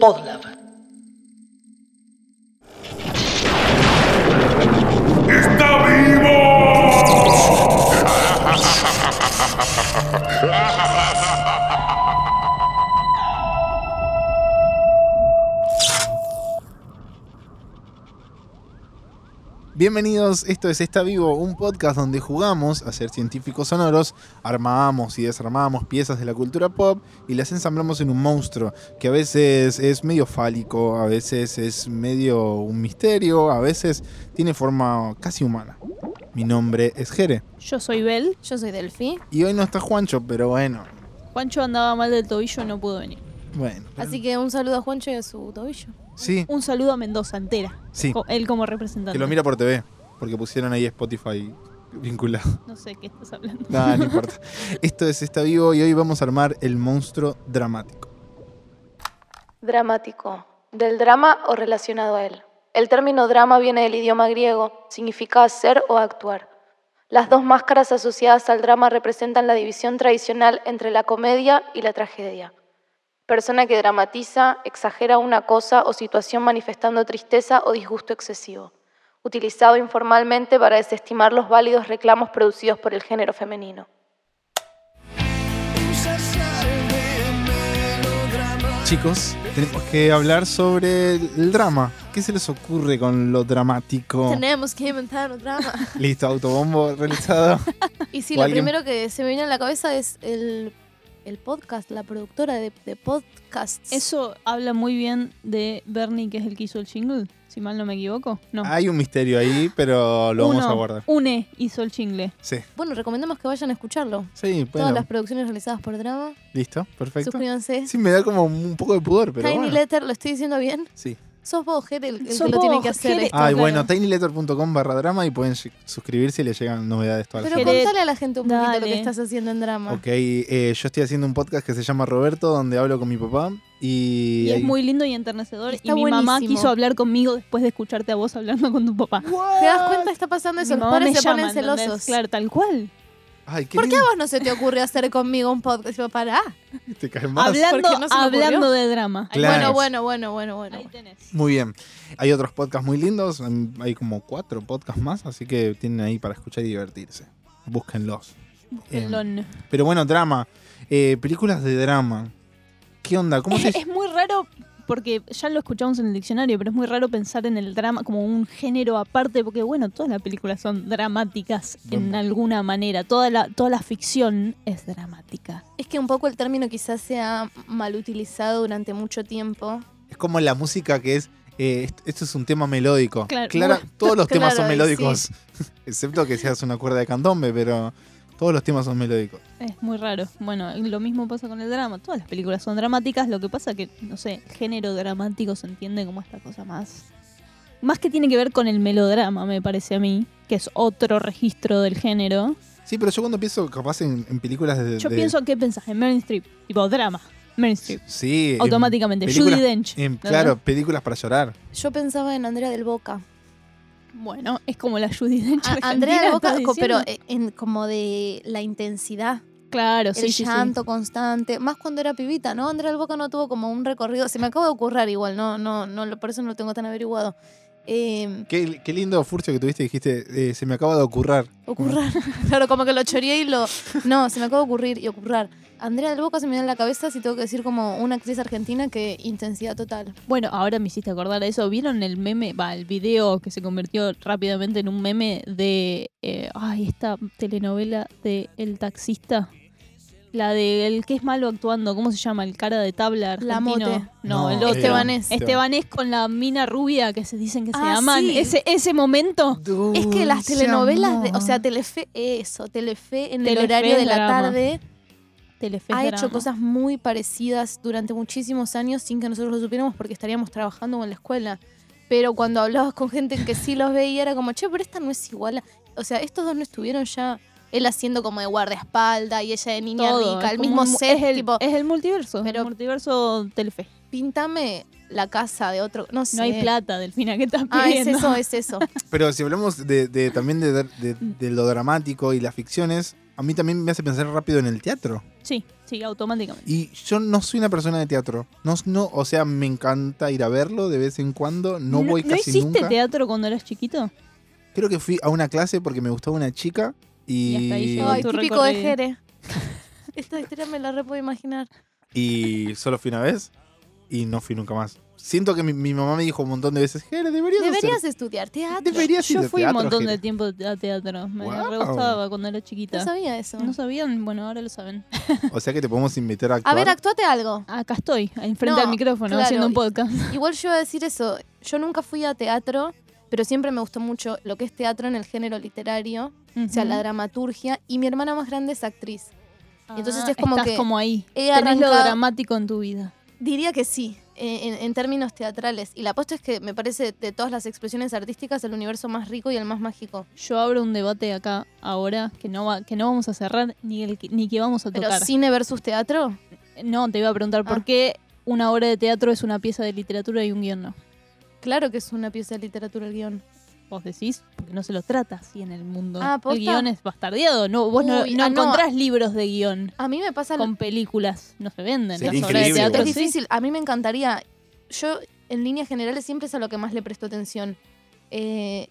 Podlab. Bienvenidos, esto es Está Vivo, un podcast donde jugamos a ser científicos sonoros, armamos y desarmamos piezas de la cultura pop y las ensamblamos en un monstruo que a veces es medio fálico, a veces es medio un misterio, a veces tiene forma casi humana. Mi nombre es Jere Yo soy Bel. Yo soy Delphi. y hoy no está Juancho, pero bueno, Juancho andaba mal del tobillo y no pudo venir. Bueno. pero- Así que un saludo a Juancho y a su tobillo. Sí, Un saludo a Mendoza entera. sí, Co- Él como representante. que lo mira por TV, porque pusieron ahí Spotify vinculado. No sé qué estás hablando. Nada, no importa. Esto es Está Vivo y hoy vamos a armar el monstruo dramático. Dramático. Del drama o relacionado a él. El término drama viene del idioma griego, significa hacer o actuar. Las dos máscaras asociadas al drama representan la división tradicional entre la comedia y la tragedia. Persona que dramatiza, exagera una cosa o situación manifestando tristeza o disgusto excesivo. Utilizado informalmente para desestimar los válidos reclamos producidos por el género femenino. Chicos, tenemos que hablar sobre el drama. ¿Qué se les ocurre con lo dramático? Tenemos que inventar un drama. Listo, autobombo realizado. Y sí, ¿O lo alguien? primero que se me viene a la cabeza es el, el podcast, la productora de, de podcasts. Eso habla muy bien de Bernie, que es el que hizo el jingle, si mal no me equivoco. No. Hay un misterio ahí, pero lo vamos a guardar. Une hizo el jingle. Sí, Bueno, recomendamos que vayan a escucharlo. sí, Todas bueno. las producciones realizadas por Drama. Listo, perfecto. Suscríbanse. Sí, me da como un poco de pudor, pero Tiny bueno. Letter, ¿lo estoy diciendo bien? Sí. Sos vos, Jere, el, que lo tiene que hacer. Esto. Ay, claro. bueno, tinyletter.com barra drama y pueden suscribirse y les llegan novedades todas las Pero contale a la gente un poquito lo que estás haciendo en Drama. Ok, eh, yo estoy haciendo un podcast que se llama Roberto, donde hablo con mi papá. Y, Y es ahí- muy lindo y enternecedor. Está y mi mamá quiso hablar conmigo después de escucharte a vos hablando con tu papá. ¿Te das cuenta? Está pasando eso. Mi Los padres se ponen celosos. Claro, tal cual. Ay, qué ¿Por qué a vos no se te ocurrió hacer conmigo un podcast? Yo, pará. ¿Te caes más? Hablando, ¿Por qué no se hablando de drama. Claro. Bueno, bueno, bueno, bueno, bueno. Ahí tenés. Muy bien. Hay otros podcasts muy lindos. Hay como cuatro podcasts más, así que tienen ahí para escuchar y divertirse. Búsquenlos. Eh, Pelón. pero bueno, drama. Eh, películas de drama. ¿Qué onda? ¿Cómo se Es, es muy raro, porque ya lo escuchamos en el diccionario, pero es muy raro pensar en el drama como un género aparte, porque bueno, todas las películas son dramáticas en alguna manera. Toda la, toda la ficción es dramática. Es que un poco el término quizás sea mal utilizado durante mucho tiempo. Es como la música que es. eh, est- esto es un tema melódico. Claro, Clara- todos los temas son melódicos. Excepto que seas una cuerda de candombe, pero todos los temas son melódicos. Es muy raro. Bueno, lo mismo pasa con el drama. Todas las películas son dramáticas, lo que pasa que, no sé, el género dramático se entiende como esta cosa más... Más que tiene que ver con el melodrama, me parece a mí, que es otro registro del género. Sí, pero yo cuando pienso capaz en, en películas de. Yo de- pienso, ¿qué pensás? En Meryl Streep. Tipo, drama. Meryl Streep. Sí. en Automáticamente. Judy Dench. en- ¿no? claro, películas para llorar. Yo pensaba en Andrea del Boca. Bueno, es como la Judy Dench. A- argentina, Andrea Boca, ¿estás co- pero diciendo? en, como de la intensidad, Claro, sí, el sí, sí. llanto constante, más cuando era pibita, ¿no? Andrea del Boca no tuvo como un recorrido, se me acaba de ocurrir igual, no, no, no, lo- por eso no lo tengo tan averiguado. Eh, Qué, qué lindo furcio que tuviste, dijiste, eh, se me acaba de ocurrir. ocurrar, claro, como que lo choreé y lo... No, se me acaba de ocurrir y ocurrir. Andrea del Boca se me viene en la cabeza si tengo que decir como una actriz argentina que intensidad total. Bueno, ahora me hiciste acordar de eso. ¿Vieron el meme, va, el video que se convirtió rápidamente en un meme de, eh, ay, esta telenovela de El Taxista? La de el que es malo actuando, ¿cómo se llama? El cara de tabla La argentino. Mote. No, No, el otro. Estebanés. Estebanés con la mina rubia que se dicen que se Ah, aman. sí. Ese, ese momento. Es que las telenovelas, de, o sea, Telefe, eso, Telefe en el horario de la drama. tarde Telefe ha drama. hecho cosas muy parecidas durante muchísimos años sin que nosotros lo supiéramos porque estaríamos trabajando en la escuela. Pero cuando hablabas con gente que sí los veía era como, che, pero esta no es igual. a-". O sea, estos dos no estuvieron ya, él haciendo como de guardaespalda y ella de niña Todo, rica, el mismo set, es el, tipo, es el multiverso, Pero- el multiverso Telefe. píntame la casa de otro, no sé. No hay plata, Delfina, ¿qué estás Ah, es pidiendo? eso, es eso. Pero si hablamos de, de- también de, de- de lo dramático y las ficciones, a mí también me hace pensar rápido en el teatro. Sí, sí, automáticamente. Y yo no soy una persona de teatro. No, no, o sea, me encanta ir a verlo de vez en cuando. No, voy ¿No casi hiciste nunca. teatro cuando eras chiquito? Creo que fui a una clase porque me gustaba una chica y, Y hasta ahí llegó Ay, tu típico de. Jere. Esta historia me la re puedo imaginar. y solo fui una vez y no fui nunca más. Siento que mi, mi mamá me dijo un montón de veces, Jere, deberías, hacer- Deberías estudiar teatro. deberías Yo a fui un montón de Jere". tiempo a teatro. Me Wow. re gustaba cuando era No chiquita. sabía eso. ¿No sabían? Bueno, ahora lo saben. O sea que te podemos invitar a A actuar. ver, actuate algo. Acá estoy, enfrente No, al micrófono, claro. haciendo un podcast. Igual yo iba a decir eso. Yo nunca fui a teatro, pero siempre me gustó mucho lo que es teatro en el género literario, o sea, la dramaturgia. Y mi hermana más grande es actriz. entonces Ah, es como estás que como ahí. Tenés lo dramático en tu vida. Diría que sí, en, en términos teatrales. Y la apuesta es que me parece de todas las expresiones artísticas el universo más rico y el más mágico. Yo abro un debate acá ahora que no va, que no vamos a cerrar ni el que- ni que vamos a Pero tocar. cine versus teatro, No, te iba a preguntar Ah. por qué una obra de teatro es una pieza de literatura y un guion no. claro que es una pieza de literatura el guion. Vos decís, porque no se lo trata así en el mundo. Ah, el guion es bastardeado. No, vos no, Uy, no ah, no. encontrás libros de guion A mí me pasa lo- con películas. No se venden. Sería Las obras de teatro es sí. difícil. A mí me encantaría. Yo, en líneas generales, siempre es a lo que más le presto atención. Eh,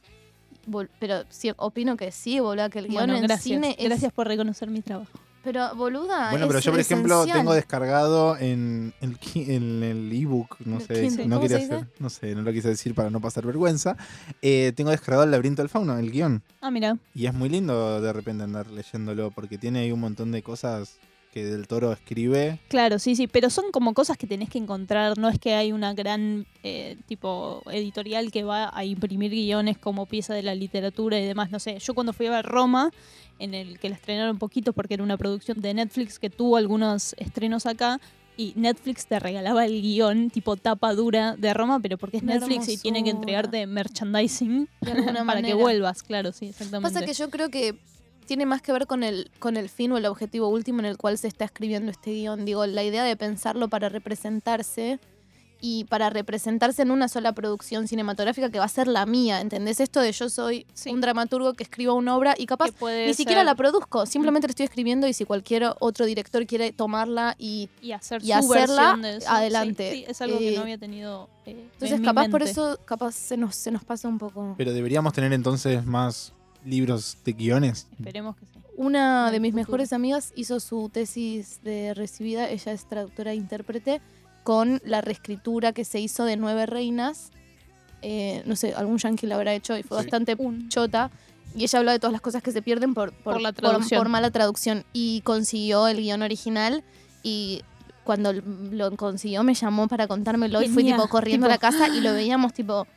pero sí, opino que sí, boluda, que el guion Bueno, en gracias. cine es. Gracias por reconocer mi trabajo. Pero, boluda. Bueno, pero es yo, por ejemplo, esencial. tengo descargado en el, ki- en el ebook, no ¿El sé, no ¿Cómo quería hacer, no sé, no lo quise decir para no pasar vergüenza. Eh, tengo descargado el laberinto del fauno, el guion. Ah, mira. Y es muy lindo de repente andar leyéndolo porque tiene ahí un montón de cosas que Del Toro escribe. Claro, sí, sí, pero son como cosas que tenés que encontrar, no es que hay una gran eh, tipo editorial que va a imprimir guiones como pieza de la literatura y demás, no sé, yo cuando fui a ver Roma, en el que la estrenaron poquito porque era una producción de Netflix que tuvo algunos estrenos acá, y Netflix te regalaba el guion tipo tapa dura de Roma, pero porque es Netflix y tiene que entregarte merchandising para que vuelvas, claro, sí, exactamente. Pasa que yo creo que tiene más que ver con el, con el fin o el objetivo último en el cual se está escribiendo este guion. Digo, la idea de pensarlo para representarse y para representarse en una sola producción cinematográfica que va a ser la mía, ¿entendés? Esto de yo soy Sí. un dramaturgo que escriba una obra y capaz puede ni siquiera la produzco, simplemente la estoy escribiendo y si cualquier otro director quiere tomarla y... y hacer y su hacerla versión de eso. adelante. Sí, sí, es algo que Eh, no había tenido. eh, Entonces en mi capaz por eso capaz se nos, se nos pasa un poco. Pero deberíamos tener entonces más libros de guiones. Esperemos que sí. Una de mis mejores amigas hizo su tesis de recibida, ella es traductora e intérprete, con la reescritura que se hizo de Nueve Reinas. Eh, no sé, algún yankee la habrá hecho y fue Sí. bastante Un- chota. Y ella habló de todas las cosas que se pierden por, por, Por la traducción. por mala traducción. Y consiguió el guion original y cuando lo consiguió me llamó para contármelo y fui tipo corriendo tipo- a la casa y lo veíamos tipo...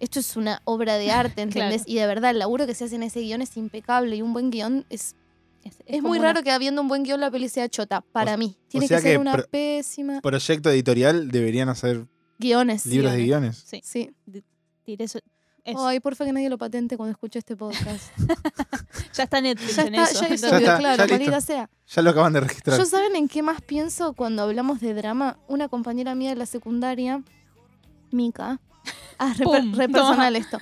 Esto es una obra de arte, ¿entendés? Claro. Y de verdad, el laburo que se hace en ese guion es impecable y un buen guion es Es, muy una- raro que habiendo un buen guion la peli sea chota, para O- mí. Tiene sea que ser que una pro- pésima. Proyecto editorial deberían hacer Guiones. libros de guiones. Sí, Sí. eso- eso. Ay, porfa que nadie lo patente cuando escuche este podcast. Ya está Netflix ya en está, eso. ya está, claro, ya listo. maldita sea. Ya lo acaban de registrar. Yo saben en qué más pienso cuando hablamos de drama. Una compañera mía de la secundaria, Mika. Ah, re, per- Pum, re no. personal esto.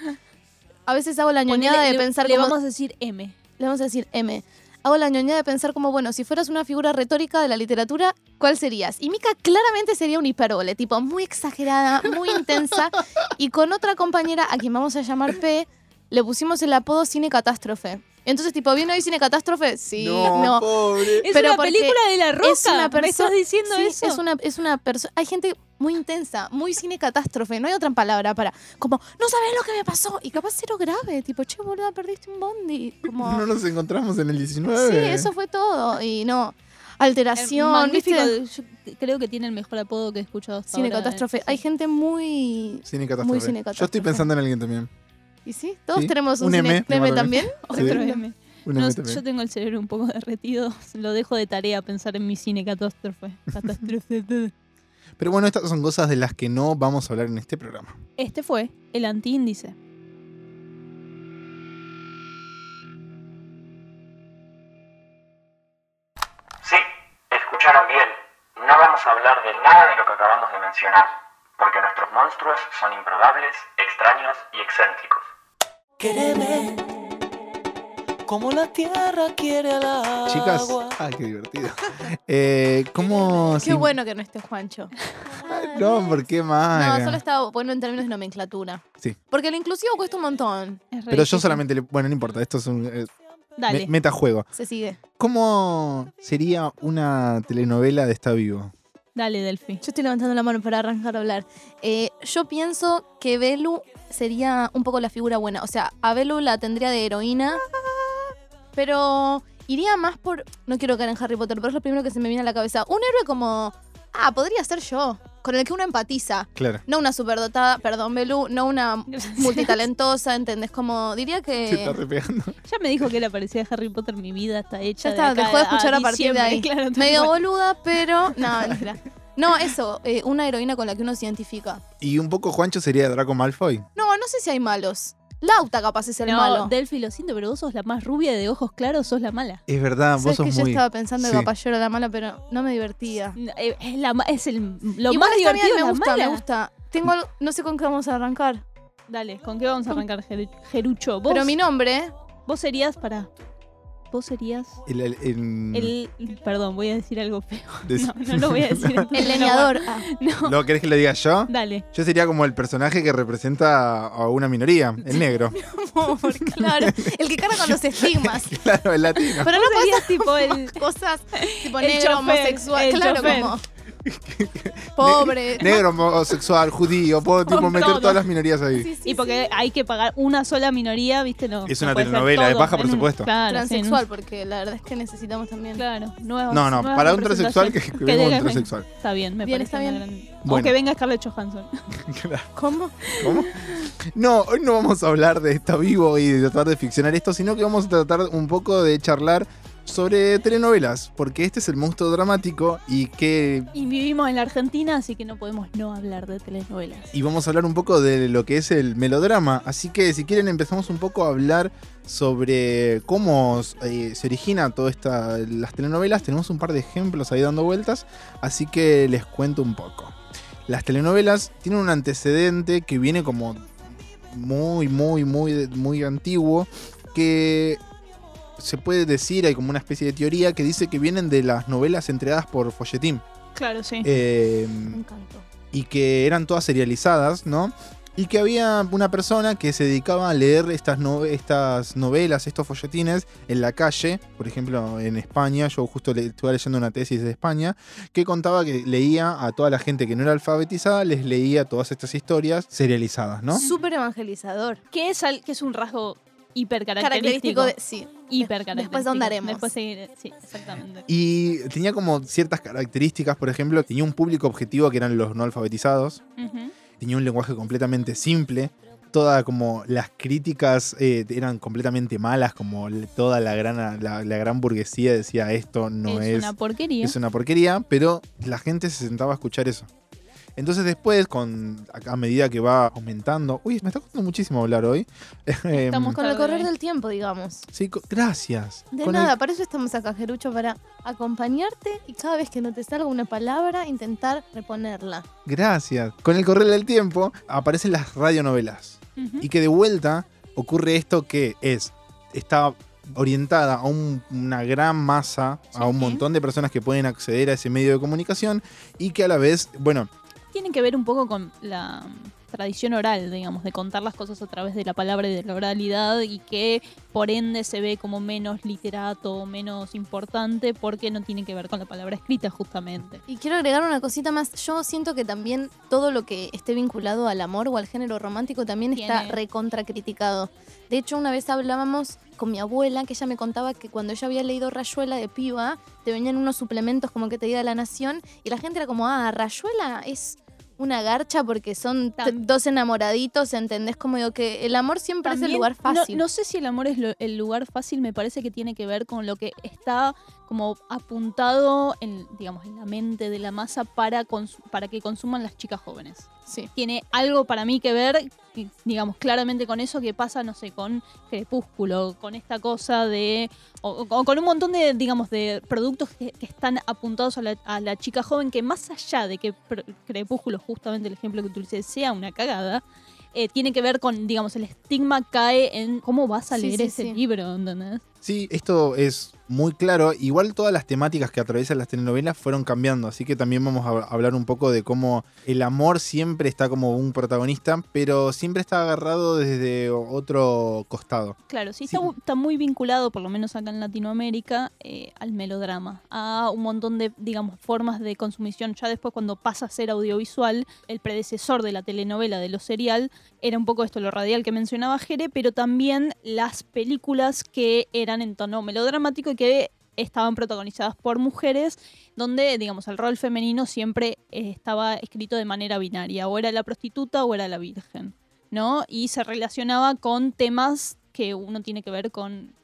A veces hago la Ponele- ñoñada de le- pensar le como... vamos a decir M. le vamos a decir M. Hago la ñoñada de pensar como, bueno, si fueras una figura retórica de la literatura, ¿cuál serías? Y Mika claramente sería un hipérbole, tipo muy exagerada, muy intensa. Y con otra compañera, a quien vamos a llamar P, le pusimos el apodo Cine Catástrofe. Entonces, tipo, ¿viene hoy Cine Catástrofe? Sí, no. pobre. Es Pero una película de la roca. es una ¿Me perso- estás diciendo Sí, eso? es una, es una persona. Hay gente muy intensa, muy cine catástrofe. No hay otra palabra para. Como, no sabes lo que me pasó. Y capaz cero grave. Tipo, che, boluda, perdiste un bondi. Como, No nos encontramos en el 19. sí, eso fue todo. Y no. Alteración, Magnífico. ¿viste? Yo creo que tiene el mejor apodo que he escuchado hasta Cine ahora. catástrofe. Hay gente muy. Cine catástrofe. cine Yo estoy catástrofe. pensando en alguien también. ¿Y sí? Todos Sí, tenemos un, un cine M, meme también. Otro Sí. M. No, yo tengo el cerebro un poco derretido. Lo dejo de tarea pensar en mi cine catástrofe. Catástrofe. Pero bueno, estas son cosas de las que no vamos a hablar en este programa. Este fue el antiíndice. Sí, escucharon bien. No vamos a hablar de nada de lo que acabamos de mencionar, porque nuestros monstruos son improbables, extraños y excéntricos. Quéreme, como la tierra quiere al agua. Chicas, ay, qué divertido. Eh, ¿Cómo Qué bueno que no esté Juancho. No, ¿por qué más? No, solo estaba bueno en términos de nomenclatura. Sí. Porque el inclusivo cuesta un montón. Es Pero yo solamente le. Bueno, no importa, esto es un. eh, Dale. me- metajuego. Se sigue. ¿Cómo sería una telenovela de Está Vivo? Dale, Delphi. Yo estoy levantando la mano para arrancar a hablar. Eh, yo pienso que Belu sería un poco la figura buena. O sea, a Belu la tendría de heroína, pero iría más por... No quiero caer en Harry Potter, pero es lo primero que se me viene a la cabeza. Un héroe como... Ah, podría ser yo, con el que uno empatiza. Claro. No una superdotada, perdón, Belu, no una Gracias. multitalentosa, ¿entendés? Como diría Se está que... repegando. Ya me dijo que le parecía de Harry Potter, mi vida está hecha. Ya está, de acá dejó de escuchar a partir de ahí. claro, Medio boluda, pero... No, mentira. No, eso, eh, una heroína con la que uno se identifica. Y un poco Juancho sería Draco Malfoy. No, no sé si hay malos. Lauta capaz es el no, malo. Delphi, lo siento, pero vos sos la más rubia de ojos claros, sos la mala. Es verdad, vos Sabes sos que yo estaba pensando sí. que capaz yo era la mala, pero no me divertía. Eh, Es, la, es el, lo Igual más divertido, me la gusta, mala. me gusta. Tengo algo- no sé con qué vamos a arrancar. Dale, ¿con qué vamos a arrancar, Geru- Gerucho? ¿Vos, Pero mi nombre, vos serías, para vos serías El, el- el- el... Perdón, voy a decir algo feo. Des- No, no lo voy a decir. el leñador. Ah, No, ¿Lo querés que lo diga yo? dale. Yo sería como el personaje que representa a una minoría, el negro. amor, claro. El que carga con los estigmas. claro, el latino. Pero no serías tipo el... cosas tipo El negro, chofer, homosexual. el claro, chofer. como. Pobre. Negro, homosexual, judío, puedo tipo, meter todas las minorías ahí. Sí, sí, Y porque sí. hay que pagar una sola minoría, ¿viste? No, Es no una ser telenovela, baja en un- presupuesto. Claro, sí, Transexual, porque la verdad es que necesitamos también. Claro, nuevas, No, no, nuevas para un transexual que, que venga un transexual. Está bien, me Bien, parece está bien. gran- Bueno. O que venga Scarlett Johansson. ¿Cómo? ¿Cómo? No, hoy no vamos a hablar de Está Vivo y de tratar de ficcionar esto, sino que vamos a tratar un poco de charlar sobre telenovelas, porque este es el monstruo dramático y que Y vivimos en la Argentina, así que no podemos no hablar de telenovelas. y vamos a hablar un poco de lo que es el melodrama. Así que si quieren empezamos un poco a hablar sobre cómo eh, se origina todas esta, las telenovelas. Tenemos un par de ejemplos ahí dando vueltas, así que les cuento un poco. Las telenovelas tienen un antecedente que viene como muy, muy, muy, muy antiguo, que se puede decir, hay como una especie de teoría que dice que vienen de las novelas entregadas por Folletín. Claro, sí. Eh, Me encantó. y que eran todas serializadas, ¿no? Y que había una persona que se dedicaba a leer estas, no- estas novelas, estos folletines en la calle, por ejemplo en España, yo justo le, estuve leyendo una tesis de España, que contaba que leía a toda la gente que no era alfabetizada, les leía todas estas historias serializadas, ¿no? Súper evangelizador. Que es, al- que es un rasgo hiper Característico de. Sí. Hiper. Después ahondaremos. Después seguiré- Sí, exactamente. Y tenía como ciertas características, por ejemplo, tenía un público objetivo que eran los no alfabetizados, tenía un lenguaje completamente simple. Toda como las críticas eh, eran completamente malas, como toda la gran, la, la gran burguesía decía esto no es, es, una porquería. es una porquería, pero la gente se sentaba a escuchar eso. Entonces después, con, a, medida que va aumentando... Uy, me está costando muchísimo hablar hoy. Em, Estamos Con el correr del tiempo, digamos. sí, gracias. De Con el- nada, para eso estamos acá, Jerucho, para acompañarte y cada vez que no te salga una palabra, intentar reponerla. gracias. Con el correr del tiempo aparecen las radionovelas. Y que de vuelta ocurre esto que es, está orientada a un- una gran masa, a un montón de personas que pueden acceder a ese medio de comunicación y que a la vez, bueno, Tienen que ver un poco con la mm, tradición oral, digamos, de contar las cosas a través de la palabra y de la oralidad y que por ende se ve como menos literato, menos importante porque no tiene que ver con la palabra escrita justamente. Y quiero agregar una cosita más. Yo siento que también todo lo que esté vinculado al amor o al género romántico también está Tiene- recontra criticado. De hecho, una vez hablábamos con mi abuela, que ella me contaba que cuando ella había leído Rayuela de piba, te venían unos suplementos como que te diga la nación, y la gente era como, ah, Rayuela es una garcha porque son dos enamoraditos, ¿entendés? Como digo que el amor siempre es el lugar no- fácil. No, sé si el amor es lo- el lugar fácil, me parece que tiene que ver con lo que está como apuntado en, digamos, en la mente de la masa para, para que consuman las chicas jóvenes. Sí. Tiene algo para mí que ver, digamos, claramente con eso que pasa, no sé, con Crepúsculo, con esta cosa de. o, o con un montón de, digamos, de productos que, que están apuntados a la, a la chica joven, que más allá de que Crepúsculo, justamente el ejemplo que utilicé, sea una cagada, eh, tiene que ver con, digamos, el estigma cae en cómo vas a Sí, leer sí, ese sí. libro, ¿entendés? Sí, esto es muy claro. Igual todas las temáticas que atraviesan las telenovelas fueron cambiando, así que también vamos a hablar un poco de cómo el amor siempre está como un protagonista, pero siempre está agarrado desde otro costado. Claro, sí, Sí. Está, está muy vinculado, por lo menos acá en Latinoamérica, eh, al melodrama, a un montón de, digamos, formas de consumición. Ya después, cuando pasa a ser audiovisual, el predecesor de la telenovela, de lo serial, era un poco esto, lo radial que mencionaba Jere, pero también las películas que eran en tono melodramático y que estaban protagonizadas por mujeres, donde, digamos, el rol femenino siempre eh, estaba escrito de manera binaria, o era la prostituta o era la virgen. ¿no? Y se relacionaba con temas que uno tiene que ver con,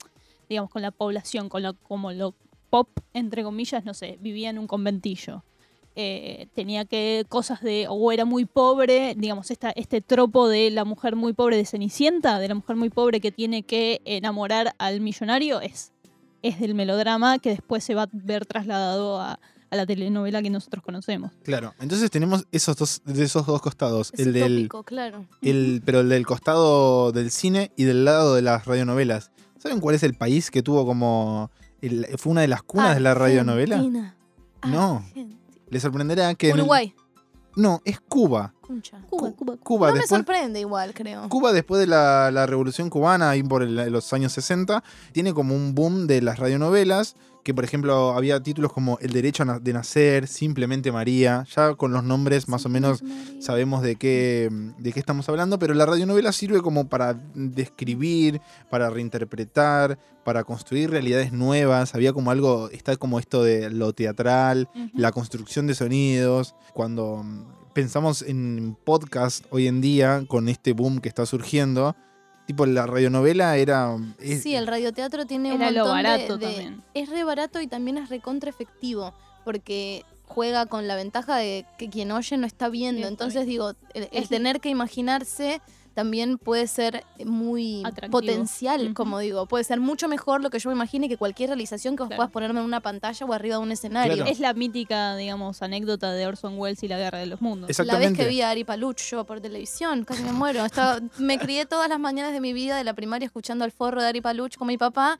digamos, con la población, con lo, como lo pop, entre comillas, no sé, vivía en un conventillo. Eh, tenía que cosas de, o era muy pobre, digamos, esta, este tropo de la mujer muy pobre de Cenicienta, de la mujer muy pobre que tiene que enamorar al millonario, es, es del melodrama que después se va a ver trasladado a, a la telenovela que nosotros conocemos. Claro, entonces tenemos esos dos, de esos dos costados, Es el del, utópico, claro. el, pero el del costado del cine y del lado de las radionovelas. ¿Saben cuál es el país que tuvo como el- fue una de las cunas de la radionovela? Argentina. No. Argentina. Les sorprenderá que en- Uruguay. no, es Cuba. Concha. Cuba, Cu- Cuba, Cuba no me después sorprende igual, creo. Cuba después de la, la Revolución Cubana, ahí por el- los años 60, tiene como un boom de las radionovelas, que por ejemplo había títulos como El derecho de nacer, Simplemente María, ya con los nombres más o menos sabemos de qué, de qué estamos hablando, pero la radionovela sirve como para describir, para reinterpretar, para construir realidades nuevas. Había como algo, está como esto de lo teatral, la construcción de sonidos. Cuando pensamos en podcast hoy en día, con este boom que está surgiendo, tipo la radionovela era... es- Sí, el radioteatro tiene un Era lo montón barato de, también. Es re barato y también es recontra efectivo, porque juega con la ventaja de que quien oye no está viendo. Está Entonces digo, el, el Es- tener que imaginarse también puede ser muy Atractivo. potencial, como digo. Puede ser mucho mejor lo que yo me imagine que cualquier realización que vos Claro. puedas ponerme en una pantalla o arriba de un escenario. Claro. Es la mítica, digamos, anécdota de Orson Welles y la guerra de los mundos. La vez que vi a Ari Paluch yo por televisión, casi me muero. Estaba, me crié todas las mañanas de mi vida de la primaria escuchando al forro de Ari Paluch con mi papá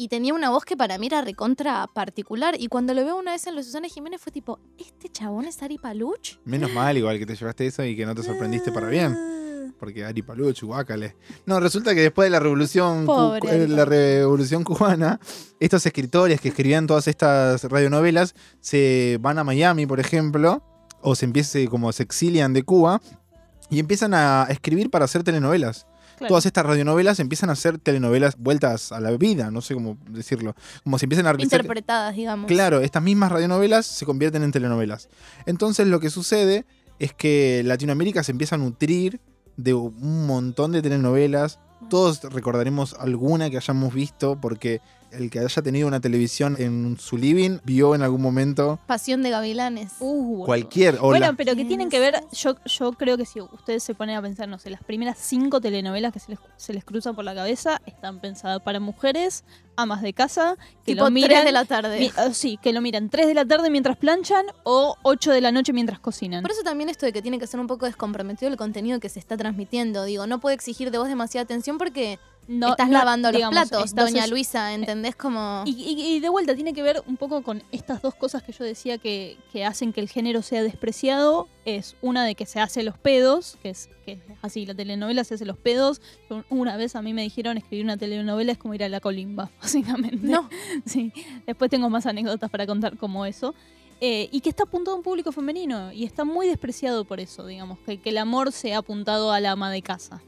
y tenía una voz que para mí era recontra particular. Y cuando lo veo una vez en los Susana Jiménez fue tipo, ¿este chabón es Ari Paluch? Menos mal igual que te llevaste eso y que no te sorprendiste para bien. Porque Ari Paluch, guácale. No, resulta que después de la revolución, Pobre Ari la revolución cubana, estos escritores que escribían todas estas radionovelas se van a Miami, por ejemplo, o se empieza como se exilian de Cuba y empiezan a escribir para hacer telenovelas. Claro. Todas estas radionovelas empiezan a ser telenovelas vueltas a la vida, no sé cómo decirlo. Como se empiezan a Interpretadas, digamos. Claro, estas mismas radionovelas se convierten en telenovelas. Entonces lo que sucede es que Latinoamérica se empieza a nutrir de un montón de telenovelas. Todos recordaremos alguna que hayamos visto porque el que haya tenido una televisión en su living vio en algún momento Pasión de Gavilanes. Uh, cualquier. O Bueno, la- pero que tienen que ver, yo, yo creo que si ustedes se ponen a pensar, no sé, las primeras cinco telenovelas que se les, se les cruzan por la cabeza están pensadas para mujeres, amas de casa, que tipo lo miran... 3 de la tarde. mi- ah, sí, que lo miran 3 de la tarde mientras planchan o 8 de la noche mientras cocinan. Por eso también esto de que tiene que ser un poco descomprometido el contenido que se está transmitiendo. Digo, no puede exigir de vos demasiada atención porque No- estás no, lavando digamos, los platos, estás doña Luisa, ¿entendés? Como... Y, y- y de vuelta tiene que ver un poco con estas dos cosas que yo decía que, que hacen que el género sea despreciado. Es una de que se hace los pedos, que es, que es así, la telenovela se hace los pedos. Una vez a mí me dijeron escribir una telenovela es como ir a la colimba, básicamente. No. Sí, después tengo más anécdotas para contar como eso. Eh, y que está apuntado a un público femenino y está muy despreciado por eso, digamos, que, que el amor se ha apuntado a la ama de casa.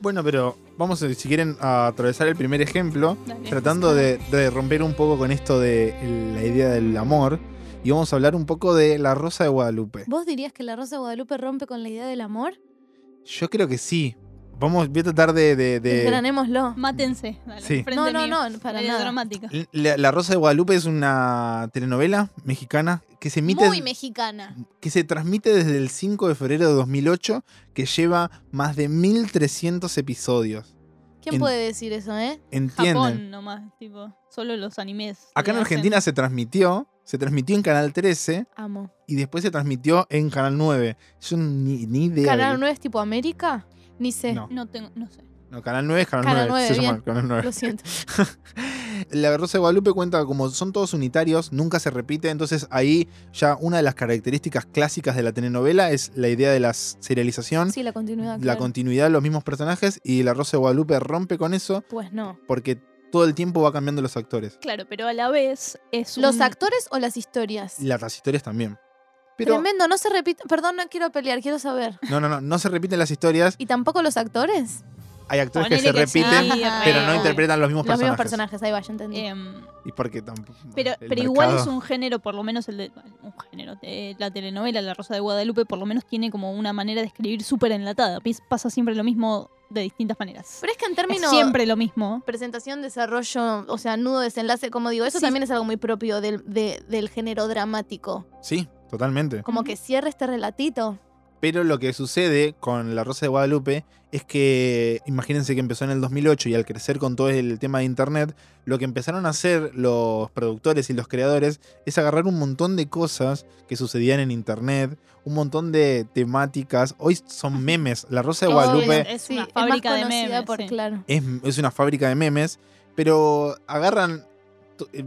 Bueno, pero vamos, eh, si quieren, a atravesar el primer ejemplo, Dale. tratando de, de romper un poco con esto de la idea del amor. Y vamos a hablar un poco de La Rosa de Guadalupe. ¿Vos dirías que la Rosa de Guadalupe rompe con la idea del amor? Yo creo que sí. Vamos, voy a tratar de... de- de- Desgranémoslo. Mátense, dale, Sí. No, no, mío. no, para Medio nada. dramática. La, La Rosa de Guadalupe es una telenovela mexicana que se emite... Muy mexicana. que se transmite desde el 5 de febrero de 2008, que lleva más de 1300 episodios. ¿Quién En- puede decir eso, eh? ¿Entienden? Japón nomás, tipo, solo los animes. Acá en hacen- Argentina se transmitió, se transmitió en Canal 13 Amo. y después se transmitió en Canal 9. Yo ni, ni idea. ¿Canal de- 9 es tipo América? Ni sé. No. No tengo, no sé. No, Canal 9 es Canal, Canal 9. 9, se llama bien. Canal 9. Lo siento. La Rosa de Guadalupe cuenta como son todos unitarios, nunca se repite, entonces ahí ya una de las características clásicas de la telenovela es la idea de la serialización, Sí, la continuidad. la claro. continuidad de los mismos personajes y la Rosa de Guadalupe rompe con eso Pues no. porque todo el tiempo va cambiando los actores. Claro, pero a la vez es ¿Los un- actores o las historias? Y las historias también. Pero Tremendo, no se repite. Perdón, no quiero pelear, quiero saber. no, no, no, no se repiten las historias, ¿Y tampoco los actores? hay actores que se que sí, repiten, re, pero no interpretan los mismos Los mismos personajes. personajes, ahí va, ya entendí. em, Y porque tampoco. pero el pero igual mercado- es un género, por lo menos el de. Un género. de la telenovela La Rosa de Guadalupe, por lo menos tiene como una manera de escribir súper enlatada. Pis- Pasa siempre lo mismo de distintas maneras. Pero es que en Es términos siempre lo mismo. presentación, desarrollo, o sea, nudo, desenlace, como digo, eso Sí. también es algo muy propio del, de- del género dramático. Sí, totalmente. Como que cierra este relatito. Pero lo que sucede con La Rosa de Guadalupe es que, imagínense que empezó en el 2008 y al crecer con todo el tema de Internet, lo que empezaron a hacer los productores y los creadores es agarrar un montón de cosas que sucedían en Internet, un montón de temáticas. Hoy son memes. La Rosa de Obvio, Guadalupe es sí, una es fábrica más de conocida memes, por, sí. claro. es, es una fábrica de memes, pero agarran,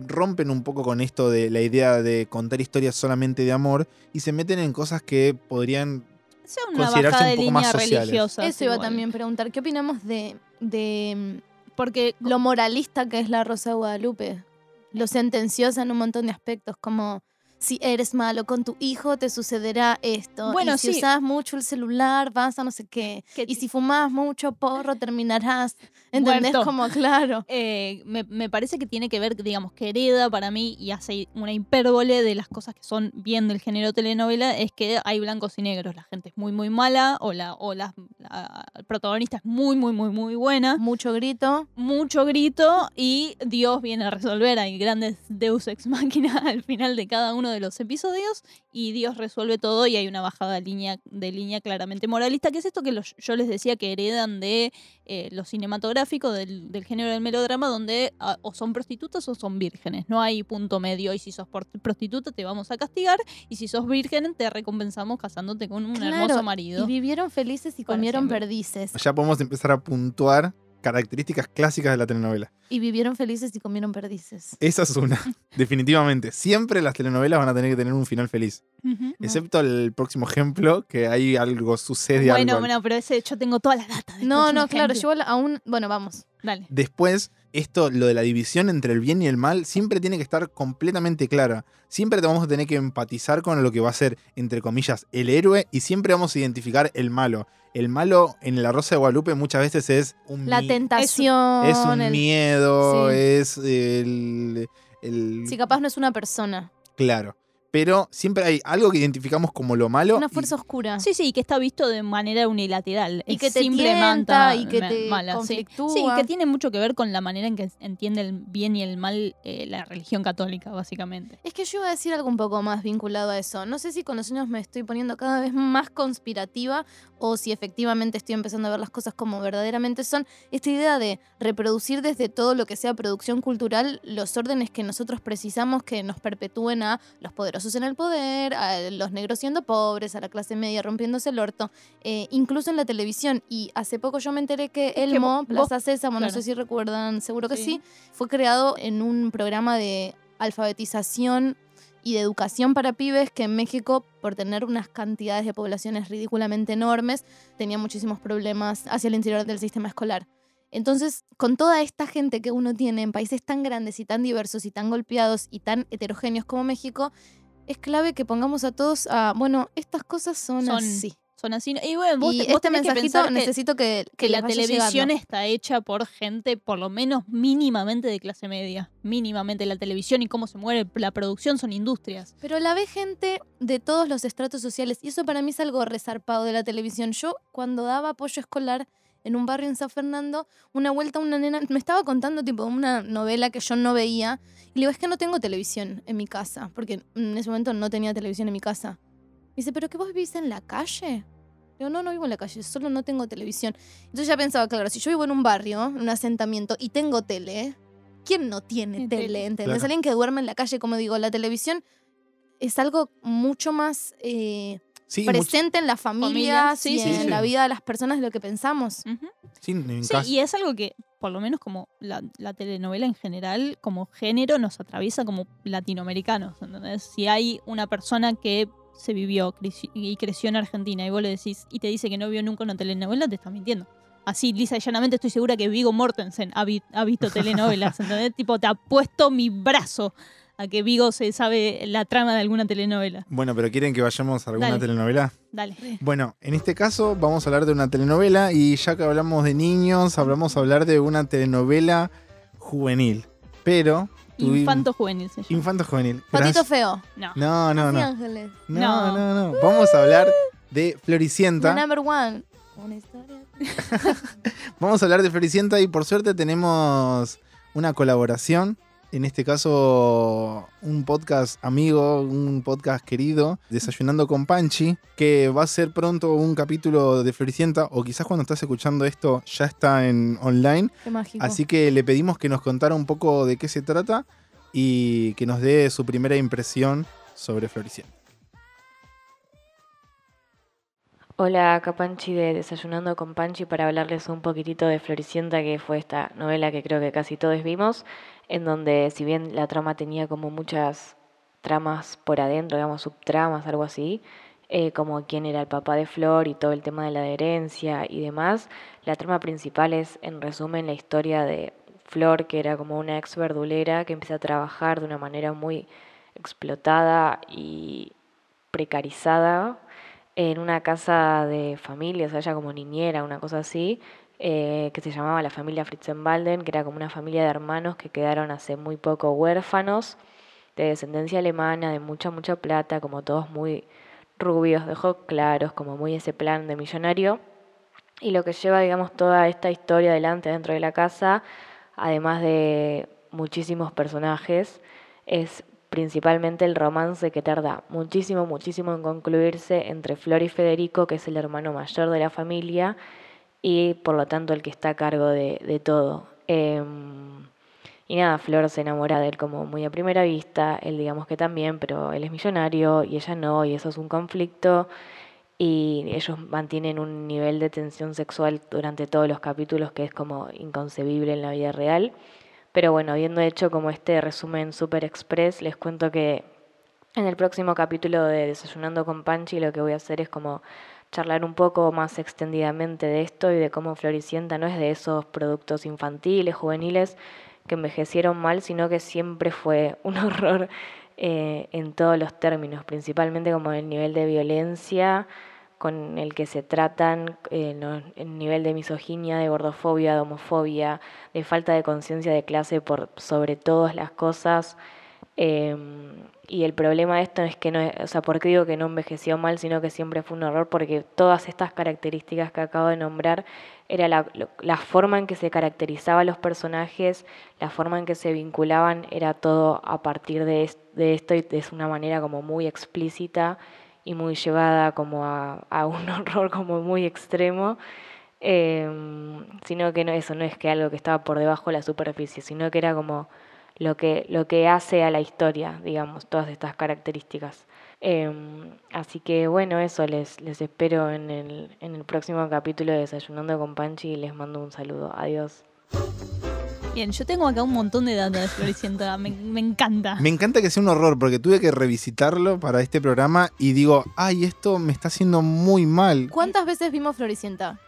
rompen un poco con esto de la idea de contar historias solamente de amor y se meten en cosas que podrían Sea una considerarse bajada un poco más línea religiosa. Eso iba igual. también a preguntar. ¿Qué opinamos de, de Porque mm, lo moralista que es la Rosa de Guadalupe? Lo sentenciosa en un montón de aspectos, como si eres malo con tu hijo te sucederá esto. Bueno, y si sí. usas mucho el celular vas a no sé qué. Que- Y si fumas mucho porro terminarás. ¿Entendés? Muerto. Como claro. eh, me, me parece que tiene que ver, digamos, que hereda para mí y hace una hipérbole de las cosas que son bien del género telenovela, es que hay blancos y negros. La gente es muy, muy mala o la, o la, la protagonista es muy, muy, muy, muy buena. Mucho grito. Mucho grito y Dios viene a resolver. Hay grandes deus ex máquina al final de cada uno de los episodios y Dios resuelve todo y hay una bajada de línea, de línea claramente moralista, que es esto que los- yo les decía que heredan de eh, lo cinematográfico, del, del género del melodrama, donde ah, o son prostitutas o son vírgenes. No hay punto medio y si sos prostituta te vamos a castigar y si sos virgen te recompensamos casándote con un Claro, hermoso Y marido. vivieron felices y comieron perdices. Ya podemos empezar a puntuar características clásicas de la telenovela. Y vivieron felices y comieron perdices. Esa es una, definitivamente. Siempre las telenovelas van a tener que tener un final feliz. Excepto el próximo ejemplo, que ahí algo sucede Bueno, algo. bueno, pero ese yo tengo todas las datas. del No, no, claro, ejemplo. yo aún. Bueno, vamos. Dale. Después, esto, lo de la división entre el bien y el mal, siempre tiene que estar completamente clara. Siempre vamos a tener que empatizar con lo que va a ser, entre comillas, el héroe y siempre vamos a identificar el malo. El malo en La Rosa de Guadalupe muchas veces es un La tentación. es un el- miedo, sí. es el, el- Si capaz no es una persona. Claro. Pero siempre hay algo que identificamos como lo malo. Una y- fuerza oscura. Sí, sí, que está visto de manera unilateral. Y Es que te tienta, y que te mala, sí. conflictúa. Sí, que tiene mucho que ver con la manera en que entiende el bien y el mal eh, la religión católica, básicamente. Es que yo iba a decir algo un poco más vinculado a eso. No sé si con los años me estoy poniendo cada vez más conspirativa o si efectivamente estoy empezando a ver las cosas como verdaderamente son. Esta idea de reproducir desde todo lo que sea producción cultural los órdenes que nosotros precisamos que nos perpetúen a los poderosos en el poder, a los negros siendo pobres, a la clase media rompiéndose el orto, eh, incluso en la televisión. Y hace poco yo me enteré que que Elmo, vos- Plaza Sésamo, no sé si recuerdan, seguro que Sí. sí, fue creado en un programa de alfabetización y de educación para pibes que en México, por tener unas cantidades de poblaciones ridículamente enormes, tenía muchísimos problemas hacia el interior del sistema escolar. Entonces, con toda esta gente que uno tiene en países tan grandes y tan diversos y tan golpeados y tan heterogéneos como México, es clave que pongamos a todos a, bueno, estas cosas son, Son así. Son así. Y bueno, vos, y te- vos este mensajito que, necesito que, que la televisión llegando. está hecha por gente, por lo menos mínimamente de clase media. Mínimamente la televisión y cómo se mueve la producción son industrias. Pero la ve gente de todos los estratos sociales y eso para mí es algo resarpado de la televisión. Yo cuando daba apoyo escolar en un barrio en San Fernando, una vuelta una nena me estaba contando tipo una novela que yo no veía y le digo, es que no tengo televisión en mi casa, porque en ese momento no tenía televisión en mi casa. Me dice, ¿pero que vos vivís en la calle? Digo, no, no vivo en la calle, solo no tengo televisión. Entonces ya pensaba, claro, si yo vivo en un barrio, en un asentamiento y tengo tele, ¿quién no tiene tele? tele. ¿Entendés? Claro. Alguien que duerme en la calle, como digo, la televisión es algo mucho más eh, Sí, mucho- presente en las familias sí, y sí, en sí. la vida de las personas de lo que pensamos. Ujú. sí, en Sí, caso- y es algo que, por lo menos como la, la telenovela en general, como género, nos atraviesa como latinoamericanos. ¿entendés? Si hay una persona que se vivió y creció en Argentina y vos le decís y te dice que no vio nunca una telenovela, te está mintiendo. Así, lisa y llanamente, estoy segura que Vigo Mortensen ha, vi- ha visto telenovelas. ¿entendés? Tipo, te apuesto mi brazo a que Vigo se sabe la trama de alguna telenovela. Bueno, pero ¿quieren que vayamos a alguna Dale. telenovela? Dale. Bueno, en este caso vamos a hablar de una telenovela y ya que hablamos de niños, hablamos a hablar de una telenovela juvenil. Pero... Infanto juvenil se llama. Infanto juvenil. Patito feo. No. No, no, no. Ángeles. No, No. no, no. Vamos a hablar de The Floricienta. number one. Una historia. Vamos a hablar de Floricienta y por suerte tenemos una colaboración. En este caso, un podcast amigo, un podcast querido, Desayunando con Panchi, que va a ser pronto un capítulo de Floricienta, o quizás cuando estás escuchando esto ya está en online. Qué mágico. Así que le pedimos que nos contara un poco de qué se trata y que nos dé su primera impresión sobre Floricienta. Hola, acá Panchi de Desayunando con Panchi para hablarles un poquitito de Floricienta, que fue esta novela que creo que casi todos vimos, en donde si bien la trama tenía como muchas tramas por adentro, digamos subtramas, algo así, eh, como quién era el papá de Flor y todo el tema de la herencia y demás, la trama principal es, en resumen, la historia de Flor, que era como una ex verdulera que empieza a trabajar de una manera muy explotada y precarizada en una casa de familia, o sea, como niñera, una cosa así, eh, que se llamaba la familia Fritzenbalden, que era como una familia de hermanos que quedaron hace muy poco huérfanos, de descendencia alemana, de mucha, mucha plata, como todos muy rubios, de ojos claros, como muy ese plan de millonario. Y lo que lleva, digamos, toda esta historia adelante dentro de la casa, además de muchísimos personajes, es principalmente el romance que tarda muchísimo, muchísimo en concluirse entre Flor y Federico, que es el hermano mayor de la familia y por lo tanto el que está a cargo de, todo. Em, y nada, Flor se enamora de él como muy a primera vista, él digamos que también, pero él es millonario y ella no, y eso es un conflicto. Y ellos mantienen un nivel de tensión sexual durante todos los capítulos que es como inconcebible en la vida real. Pero bueno, habiendo hecho como este resumen super express, les cuento que en el próximo capítulo de Desayunando con Panchi lo que voy a hacer es como charlar un poco más extendidamente de esto y de cómo Floricienta no es de esos productos infantiles, juveniles, que envejecieron mal, sino que siempre fue un horror eh, en todos los términos, principalmente como el nivel de violencia con el que se tratan, eh, el nivel de misoginia, de gordofobia, de homofobia, de falta de conciencia de clase por sobre todas las cosas. Eh, y el problema de esto es que no, o sea, ¿por qué digo que no envejeció mal, sino que siempre fue un error? Porque todas estas características que acabo de nombrar era la, la forma en que se caracterizaban los personajes, la forma en que se vinculaban, era todo a partir de, es- de esto y de una manera como muy explícita y muy llevada como a, un horror como muy extremo. Em, sino que no, eso no es que algo que estaba por debajo de la superficie, sino que era como lo que, lo que hace a la historia, digamos, todas estas características. Em, así que bueno, eso les, les espero en el, en el próximo capítulo de Desayunando con Panchi y les mando un saludo. Adiós. Bien, yo tengo acá un montón de data de Floricienta. Me, me encanta. Me encanta que sea un horror porque tuve que revisitarlo para este programa y digo, ay, esto me está haciendo muy mal. ¿Cuántas veces vimos Floricienta?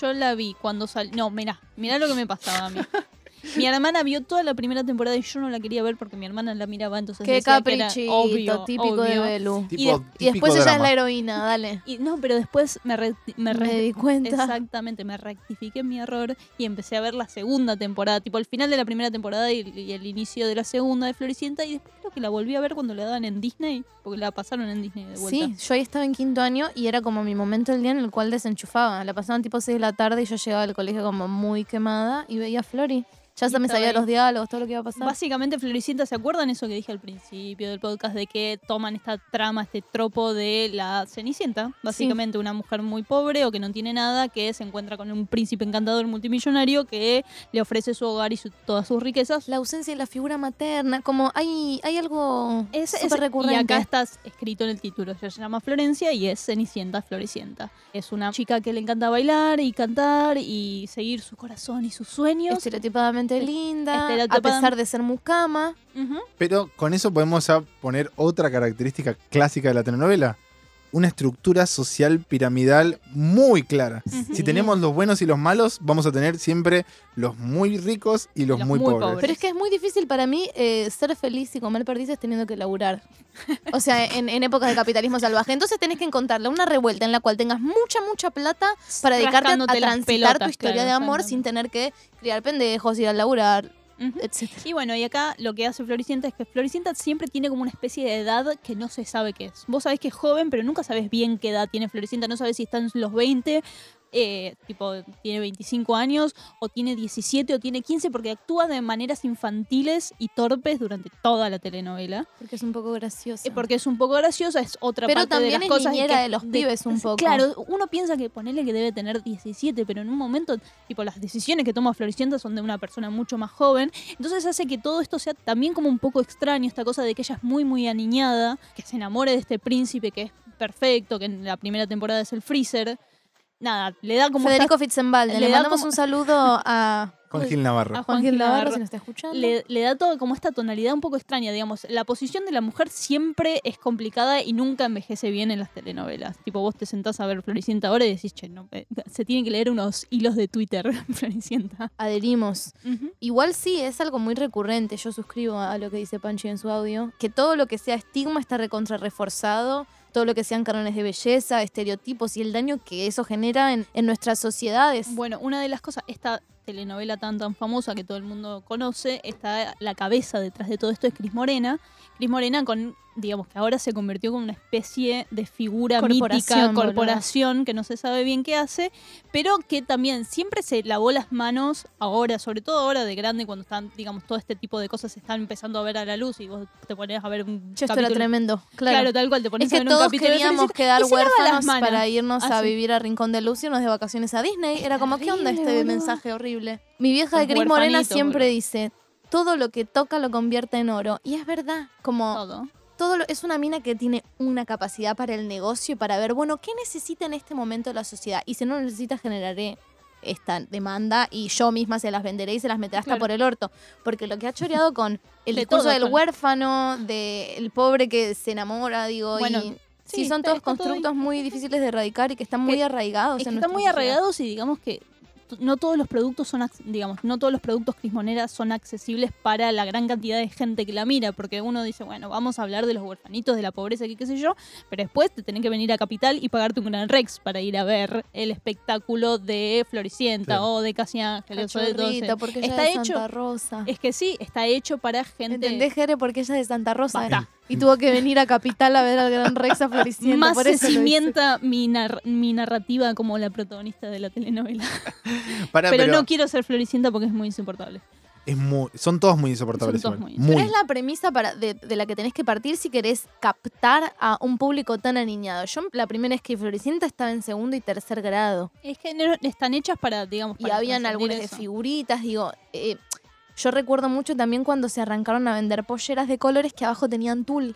Yo la vi cuando salió. No, mirá, mirá lo que me pasaba a mí. Mi hermana vio toda la primera temporada y yo no la quería ver porque mi hermana la miraba, entonces Qué decía que era obvio, típico de obvio. Belu. Tipo, Y de- Y típico después ella es la heroína, dale. Y no, pero después me, re- me, re- Me di cuenta. Exactamente, me rectifiqué mi error y empecé a ver la segunda temporada, tipo el final de la primera temporada y, y el inicio de la segunda de Floricienta y después creo que la volví a ver cuando la daban en Disney, porque la pasaron en Disney de vuelta. Sí, yo ahí estaba en quinto año y era como mi momento del día en el cual desenchufaba. La pasaban tipo 6 de la tarde y yo llegaba al colegio como muy quemada y veía a Flori. Ya se me sabía ahí. los diálogos, todo lo que iba a pasar. Básicamente, Floricienta, ¿se acuerdan eso que dije al principio del podcast de que toman esta trama, este tropo de la Cenicienta? Básicamente, una mujer muy pobre o que no tiene nada, que se encuentra con un príncipe encantador multimillonario que le ofrece su hogar y su- todas sus riquezas. La ausencia de la figura materna, como hay, hay algo Es, es- súper y recurrente. acá está escrito en el título. Ella se llama Florencia y es Cenicienta Floricienta. Es una chica que le encanta bailar y cantar y seguir su corazón y sus sueños. Estereotipadamente linda, a pesar de ser mucama. Pero con eso podemos poner otra característica clásica de la telenovela. Una estructura social piramidal muy clara. Si tenemos los buenos y los malos, vamos a tener siempre los muy ricos y los, Los muy, muy pobres. pobres. Pero es que es muy difícil para mí eh, ser feliz y comer perdices teniendo que laburar. O sea, en, en épocas de capitalismo salvaje. Entonces tenés que encontrarle una revuelta en la cual tengas mucha, mucha plata para dedicarte a, a transitar tu historia claro, de amor sin tener que criar pendejos, ir a laburar, Etc. Y bueno, y acá lo que hace Floricienta es que Floricienta siempre tiene como una especie de edad que no se sabe qué es. Vos sabés que es joven, pero nunca sabés bien qué edad tiene Floricienta. No sabés si está en los 20, eh, tipo, tiene 25 años, o tiene 17, o tiene 15, porque actúa de maneras infantiles y torpes durante toda la telenovela. Porque es un poco gracioso. Eh, Porque es un poco graciosa, es otra Pero parte de las es cosas. de los pibes un poco. Claro, uno piensa que ponerle que debe tener 17, pero en un momento, tipo, las decisiones que toma Floricienta son de una persona mucho más joven. Entonces hace que todo esto sea también como un poco extraño, esta cosa de que ella es muy, muy aniñada, que se enamore de este príncipe que es perfecto, que en la primera temporada es el Freezer. Nada, le da como Federico esta- Fitzenbalde. le Le, da mandamos como- un saludo a Con Gil Navarro. a Juan Gil Navarro, Navarro. si nos está escuchando. le, le da todo como esta tonalidad un poco extraña, digamos. La posición de la mujer siempre es complicada y nunca envejece bien en las telenovelas. Tipo, vos te sentás a ver Floricienta ahora y decís, che, no, eh, se tienen que leer unos hilos de Twitter, Floricienta. Adherimos. Ujú. Igual sí, es algo muy recurrente. Yo suscribo a lo que dice Panchi en su audio. Que todo lo que sea estigma está recontra reforzado. Todo lo que sean cánones de belleza, estereotipos y el daño que eso genera en, en nuestras sociedades. Bueno, una de las cosas, esta telenovela tan tan famosa que todo el mundo conoce, está la cabeza detrás de todo esto es Cris Morena. Cris Morena con, digamos que ahora se convirtió como una especie de figura mítica, Corporación, boluda. corporación, que no se sabe bien qué hace, pero que también siempre se lavó las manos ahora, sobre todo ahora de grande, cuando están, digamos, todo este tipo de cosas se están empezando a ver a la luz y vos te pones a ver un Che, esto era capítulo- tremendo. Claro. Claro. tal cual, te pones Es que a ver un todos capítulo de queríamos quedar y huérfanos para irnos a vivir a Rincón de Luz, irnos de vacaciones a Disney. Era como, ¿qué onda este mensaje horrible? Mi vieja de Cris Morena siempre dice, todo lo que toca lo convierte en oro. Y es verdad, como Todo. todo lo- es una mina que tiene una capacidad para el negocio y para ver, bueno, ¿qué necesita en este momento la sociedad? Y si no lo necesita, generaré esta demanda y yo misma se las venderé y se las meteré hasta Claro. por el orto. Porque lo que ha choreado con el De discurso todo, del huérfano, del pobre que se enamora, digo, Bueno, y sí, sí, son todos todo constructos muy difíciles de erradicar y que están muy Que- arraigados. Es que en están muy arraigados y digamos que no todos los productos son, ac- digamos, no todos los productos crismoneras son accesibles para la gran cantidad de gente que la mira, porque uno dice, bueno, vamos a hablar de los huerfanitos, de la pobreza, que qué sé yo, pero después te tenés que venir a Capital y pagarte un gran Rex para ir a ver el espectáculo de Floricienta o de Casi Ángeles o de todo porque ella Está es de hecho- Santa Rosa. Es que sí, está hecho para gente ¿Entendés, Jere? Porque ella es de Santa Rosa. Basta. Y tuvo que venir a Capital a ver al gran Rex a Floricienta. más por se eso cimienta mi, nar- mi narrativa como la protagonista de la telenovela. Pará, pero, pero no quiero ser Floricienta porque es muy insoportable. es muy- son todos muy insoportables. Son todos igual. muy Pero es la premisa para, de, de la que tenés que partir si querés captar a un público tan aniñado. Yo la primera vez que Floricienta estaba en segundo y tercer grado. Es que no- están hechas para, digamos, Y habían algunas de figuritas, digo. eh, yo recuerdo mucho también cuando se arrancaron a vender polleras de colores que abajo tenían tul.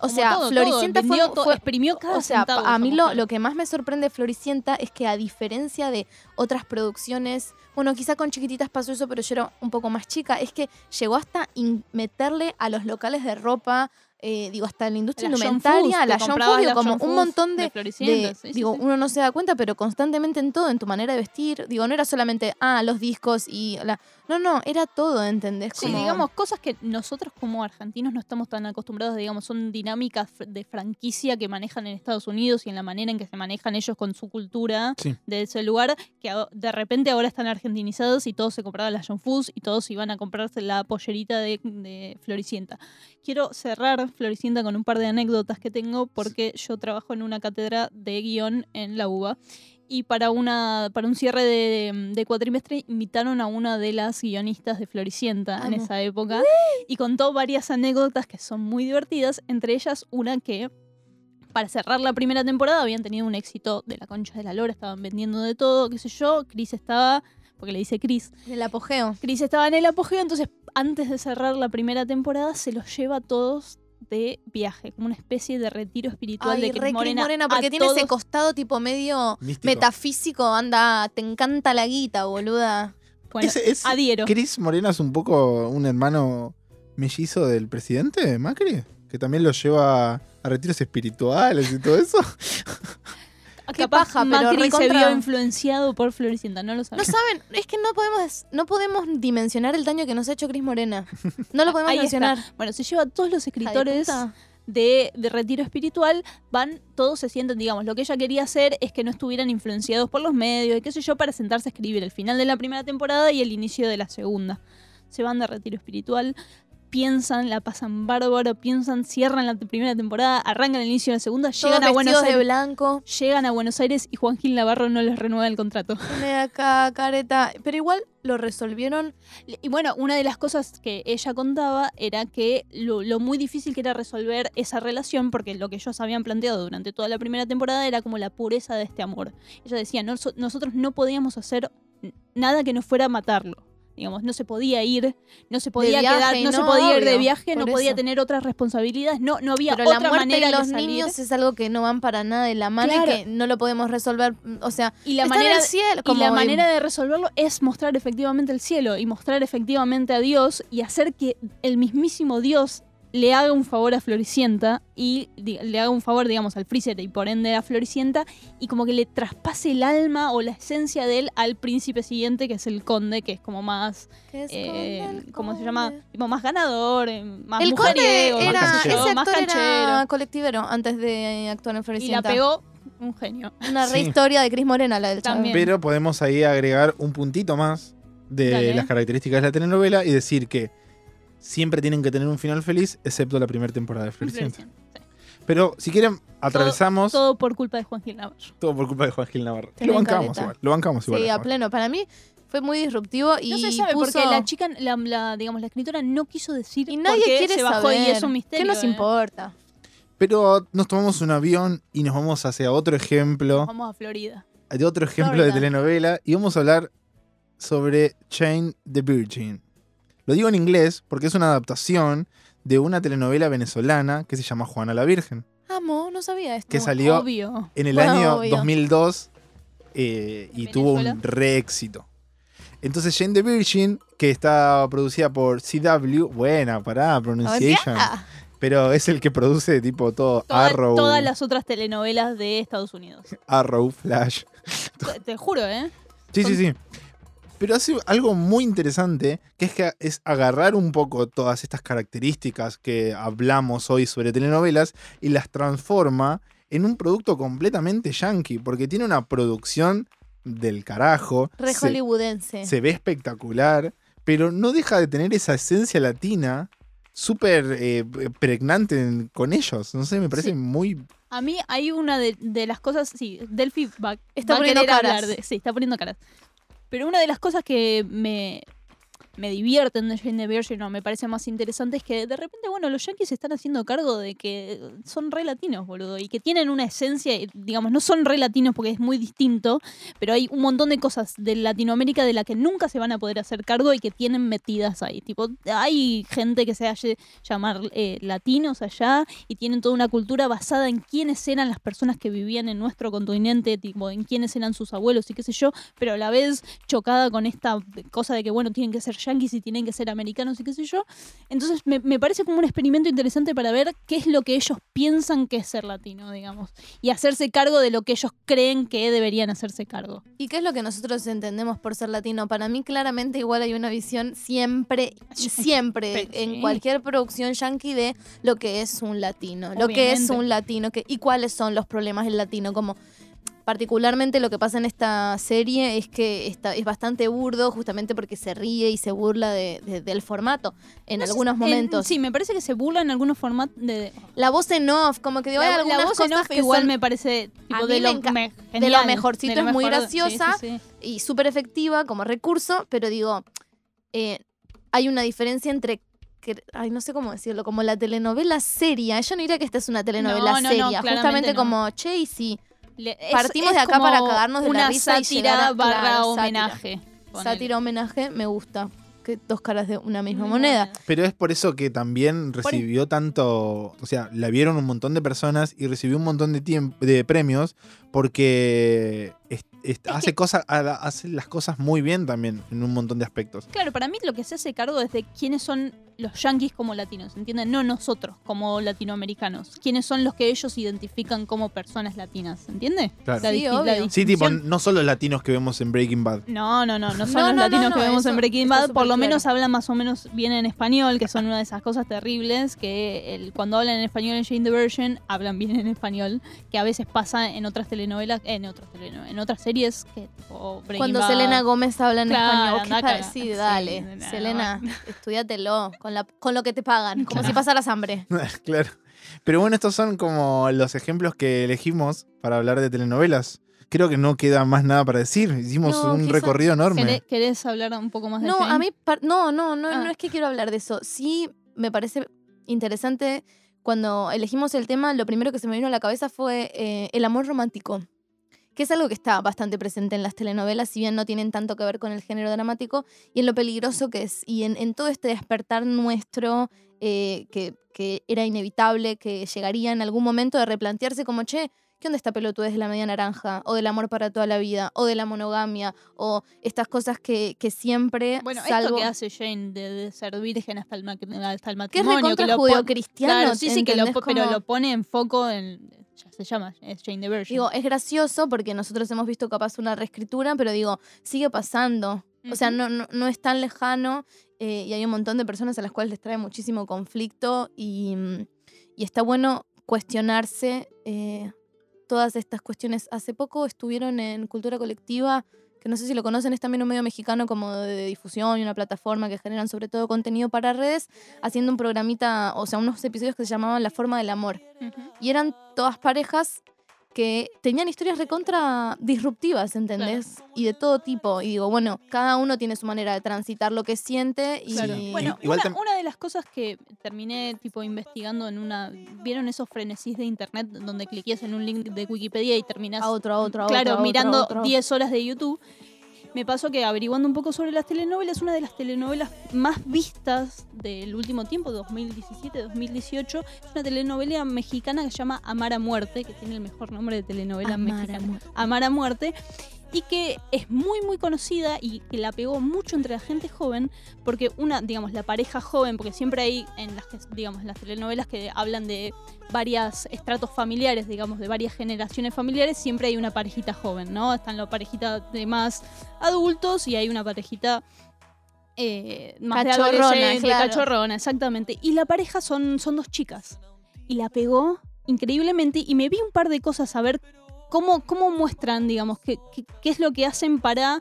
O Como sea, todo, Floricienta todo, fue, fue- exprimió cada o sea, centavo a mí lo, lo que más me sorprende de Floricienta es que a diferencia de otras producciones, bueno, quizá con chiquititas pasó eso, pero yo era un poco más chica, es que llegó hasta meterle a los locales de ropa, eh, digo, hasta la industria La indumentaria, a la John Fuss, digo, como John un montón de de, Floricienta, de- sí, sí, digo, sí. uno no se da cuenta, pero constantemente en todo, en tu manera de vestir, digo, no era solamente, ah, los discos y la... No, no, era todo, ¿entendés? Sí, Como- digamos, cosas que nosotros como argentinos no estamos tan acostumbrados, digamos, son dinámicas fr- de franquicia que manejan en Estados Unidos y en la manera en que se manejan ellos con su cultura Sí. de ese lugar, que de repente ahora están argentinizados y todos se compraban la John Fuss y todos iban a comprarse la pollerita de, de Floricienta. Quiero cerrar Floricienta con un par de anécdotas que tengo porque yo trabajo en una cátedra de guion en la UBA Y para una para un cierre de, de cuatrimestre invitaron a una de las guionistas de Floricienta en esa época y contó varias anécdotas que son muy divertidas, entre ellas una que para cerrar la primera temporada habían tenido un éxito de la concha de la lora, estaban vendiendo de todo, qué sé yo, Chris estaba, porque le dice Chris, El apogeo. Chris estaba en el apogeo, entonces antes de cerrar la primera temporada se los lleva a todos de viaje, como una especie de retiro espiritual Ay, de re Cris Cris Morena. Porque tiene ese costado tipo medio Místico. metafísico. Anda, te encanta la guita, boluda. Bueno, Ese- es- adhiero. Chris Morena es un poco un hermano mellizo del presidente Macri, que también lo lleva a retiros espirituales y todo eso. Qué Capaz paja, pero Macri se recontra- vio influenciado por Floricienta, no lo No sabemos. saben, es que no podemos, no podemos dimensionar el daño que nos ha hecho Cris Morena. No lo podemos dimensionar. Bueno, se lleva a todos los escritores de, de retiro espiritual, van, todos se sienten, digamos, lo que ella quería hacer es que no estuvieran influenciados por los medios y qué sé yo, para sentarse a escribir el final de la primera temporada y el inicio de la segunda. Se van de retiro espiritual, piensan, la pasan bárbaro, piensan, cierran la primera temporada, arrancan el inicio de la segunda, Todos llegan a Buenos de Aires. blanco. Llegan a Buenos Aires y Juan Gil Navarro no les renueva el contrato. Pone acá, careta. Pero igual lo resolvieron. Y bueno, una de las cosas que ella contaba era que lo, lo muy difícil que era resolver esa relación, porque lo que ellos habían planteado durante toda la primera temporada era como la pureza de este amor. Ella decía, "Noso- nosotros no podíamos hacer nada que no fuera matarlo. Digamos, no se podía ir, no se podía viaje, quedar, no, se podía ir de viaje, no podía eso. tener otras responsabilidades, no, no había Pero la otra muerte manera de los de salir. niños es algo que no van para nada de la mano Claro. y que no lo podemos resolver. O sea, y la en manera el cielo. Y como la manera de resolverlo es mostrar efectivamente el cielo y mostrar efectivamente a Dios y hacer que el mismísimo Dios le haga un favor a Floricienta y le haga un favor, digamos, al Freezer y por ende a Floricienta y como que le traspase el alma o la esencia de él al príncipe siguiente que es el conde, que es como más, es eh, ¿cómo se llama? Tipo, más ganador, eh, más El conde mujeriego, era, más canchero. ese más actor era canchero. colectivero antes de actuar en Y la Floricienta. pegó un genio. Una Sí. historia de Cris Morena, la del También. chavo. Pero podemos ahí agregar un puntito más de Dale. las características de la telenovela y decir que siempre tienen que tener un final feliz, excepto la primera temporada de Floricienta. Sí. Pero si quieren, atravesamos todo, Todo por culpa de Juan Gil Navarro. por culpa de Juan Gil Navarro. Lo bancamos igual. Lo bancamos igual. Sí, a pleno. Para mí fue muy disruptivo y no se sabe puso- porque la chica, la, la, digamos, la escritora no quiso decir y nadie por qué quiere se bajó saber. y es un misterio. ¿Qué nos ¿eh? importa? Pero nos tomamos un avión y nos vamos hacia otro ejemplo, Vamos a Florida. de otro ejemplo Florida. de telenovela y vamos a hablar sobre Chain the Virgin. Lo digo en inglés porque es una adaptación de una telenovela venezolana que se llama Juana la Virgen, Amo, no sabía esto. que salió Obvio. en el Bueno, año obvio. 2002 eh, y ¿En tuvo un Venezuela? re éxito. Entonces Jane the Virgin, que está producida por CW, buena, pará, pronunciation, pero es el que produce tipo todo Toda- Arrow, Todas las otras telenovelas de Estados Unidos. Arrow, Flash. te, te juro, ¿eh? Sí, sí, sí. Pero hace algo muy interesante, que es que es agarrar un poco todas estas características que hablamos hoy sobre telenovelas y las transforma en un producto completamente yankee, porque tiene una producción del carajo. re se- hollywoodense. se ve espectacular, pero no deja de tener esa esencia latina súper eh, pregnante en- con ellos. No sé, me parece Sí. muy... A mí hay una de, de las cosas, sí, Delphi va, Está va poniendo caras. de, sí, está poniendo caras. Pero una de las cosas que me, me divierten de Jane the Virgin o me parece más interesante es que de repente, bueno, los yankees se están haciendo cargo de que son re latinos, boludo, y que tienen una esencia, y, digamos, no son re latinos porque es muy distinto, pero hay un montón de cosas de Latinoamérica de la que nunca se van a poder hacer cargo y que tienen metidas ahí. Tipo, hay gente que se hace llamar eh, latinos allá y tienen toda una cultura basada en quiénes eran las personas que vivían en nuestro continente, tipo, en quiénes eran sus abuelos y qué sé yo, pero a la vez chocada con esta cosa de que, bueno, tienen que ser yanquis y tienen que ser americanos y qué sé yo. Entonces me, me parece como un experimento interesante para ver qué es lo que ellos piensan que es ser latino, digamos, y hacerse cargo de lo que ellos creen que deberían hacerse cargo. ¿Y qué es lo que nosotros entendemos por ser latino? Para mí claramente igual hay una visión siempre, siempre, en cualquier producción yankee de lo que es un latino, lo que es un latino que, y cuáles son los problemas del latino, como... Particularmente lo que pasa en esta serie es que está, es bastante burdo justamente porque se ríe y se burla de- de- del formato en No sé, algunos en- momentos. sí, me parece que se burla en algunos formatos de. La voz en off, como que digo, hay la algunas en cosas off que igual son- me parece tipo, de, lo, me de lo mejorcito, es muy graciosa. sí, sí, sí. y súper efectiva como recurso, pero digo, eh, hay una diferencia entre, que, ay, no sé cómo decirlo, como la telenovela seria. Yo no diría que esta es una telenovela No, no, no, seria, justamente como, che, y Le- es- Partimos es de acá para cagarnos de la una risa y sátira llegar a- barra claro, homenaje. sátira homenaje, me gusta. Que dos caras de una misma Muy moneda. buena. Pero es por eso que también recibió tanto, o sea, la vieron un montón de personas y recibió un montón de, tiemp- de premios porque es- es- hace, cosas, hace las cosas muy bien también en un montón de aspectos. Claro, para mí lo que se hace cargo es de quiénes son los yanquis como latinos, ¿entienden? No nosotros como latinoamericanos. Quiénes son los que ellos identifican como personas latinas, ¿entiende? Claro. La Sí, la. Sí, tipo, no solo latinos que vemos en Breaking Bad. No, no, no, no son No, los no, latinos no, no, que vemos eso en Breaking Bad, por lo claro. menos hablan más o menos bien en español, que son una de esas cosas terribles, que el- cuando hablan en español en Jane the Virgin, hablan bien en español, que a veces pasa en otras telenovelas, en otras telenovelas, en otras series, que Cuando Bad. Selena Gómez habla en Claro, español. Sí, Sí, dale. no, Selena, estudiatelo con, la, con lo que te pagan, como si pasaras hambre. claro. Pero bueno, estos son como los ejemplos que elegimos para hablar de telenovelas. Creo que no queda más nada para decir. Hicimos No, un recorrido enorme. ¿Querés, hablar un poco más de No, Jane? a mí, no, no, no, Ah. no es que quiero hablar de eso. Sí, me parece interesante. Cuando elegimos el tema, lo primero que se me vino a la cabeza fue eh, el amor romántico, que es algo que está bastante presente en las telenovelas, si bien no tienen tanto que ver con el género dramático, y en lo peligroso que es, y en, todo este despertar nuestro, eh, que, que era inevitable, que llegaría en algún momento de replantearse como, che, ¿qué onda esta pelotudez de la media naranja? O del amor para toda la vida, o de la monogamia, o estas cosas que, que siempre, Bueno, salvo... esto que hace Jane de, de ser virgen hasta el, ma- hasta el que es matrimonio. pon- judeocristiano, Claro, sí, sí, que lo, pero lo pone en foco en. Ya se llama, es Jane the Virgin. Digo, es gracioso porque nosotros hemos visto capaz una reescritura, pero digo, sigue pasando. O sea, no, no, no es tan lejano eh, y hay un montón de personas a las cuales les trae muchísimo conflicto y, y está bueno cuestionarse eh, todas estas cuestiones. Hace poco estuvieron en Cultura Colectiva, que no sé si lo conocen, es también un medio mexicano como de difusión y una plataforma que generan sobre todo contenido para redes, haciendo un programita, o sea, unos episodios que se llamaban La forma del amor. Y eran todas parejas que tenían historias recontra disruptivas, ¿entendés? Y de todo tipo. Y digo, bueno, cada uno tiene su manera de transitar lo que siente y... Claro. Bueno, Igual una, una de las cosas que terminé tipo investigando en una. ¿Vieron esos frenesís de internet donde cliqueas en un link de Wikipedia y terminas a otro, a otro, a claro, otro, a otro, mirando a otro. 10 horas de YouTube. Me pasó que averiguando un poco sobre las telenovelas, una de las telenovelas más vistas del último tiempo, 2017-2018, es una telenovela mexicana que se llama Amar a Muerte, que tiene el mejor nombre de telenovela Amar a mexicana. Muerte. Amar a Muerte. Y que es muy, muy conocida y que la pegó mucho entre la gente joven, porque una, digamos, la pareja joven, porque siempre hay en las, digamos, en las telenovelas que hablan de varias estratos familiares, digamos, de varias generaciones familiares, siempre hay una parejita joven, ¿no? Están la parejita de más adultos y hay una parejita eh, más de Cachorrona, claro. cachorrona, exactamente. Y la pareja son, son dos chicas. Y la pegó increíblemente y me vi un par de cosas a ver cómo, cómo muestran, digamos, qué, qué, qué es lo que hacen para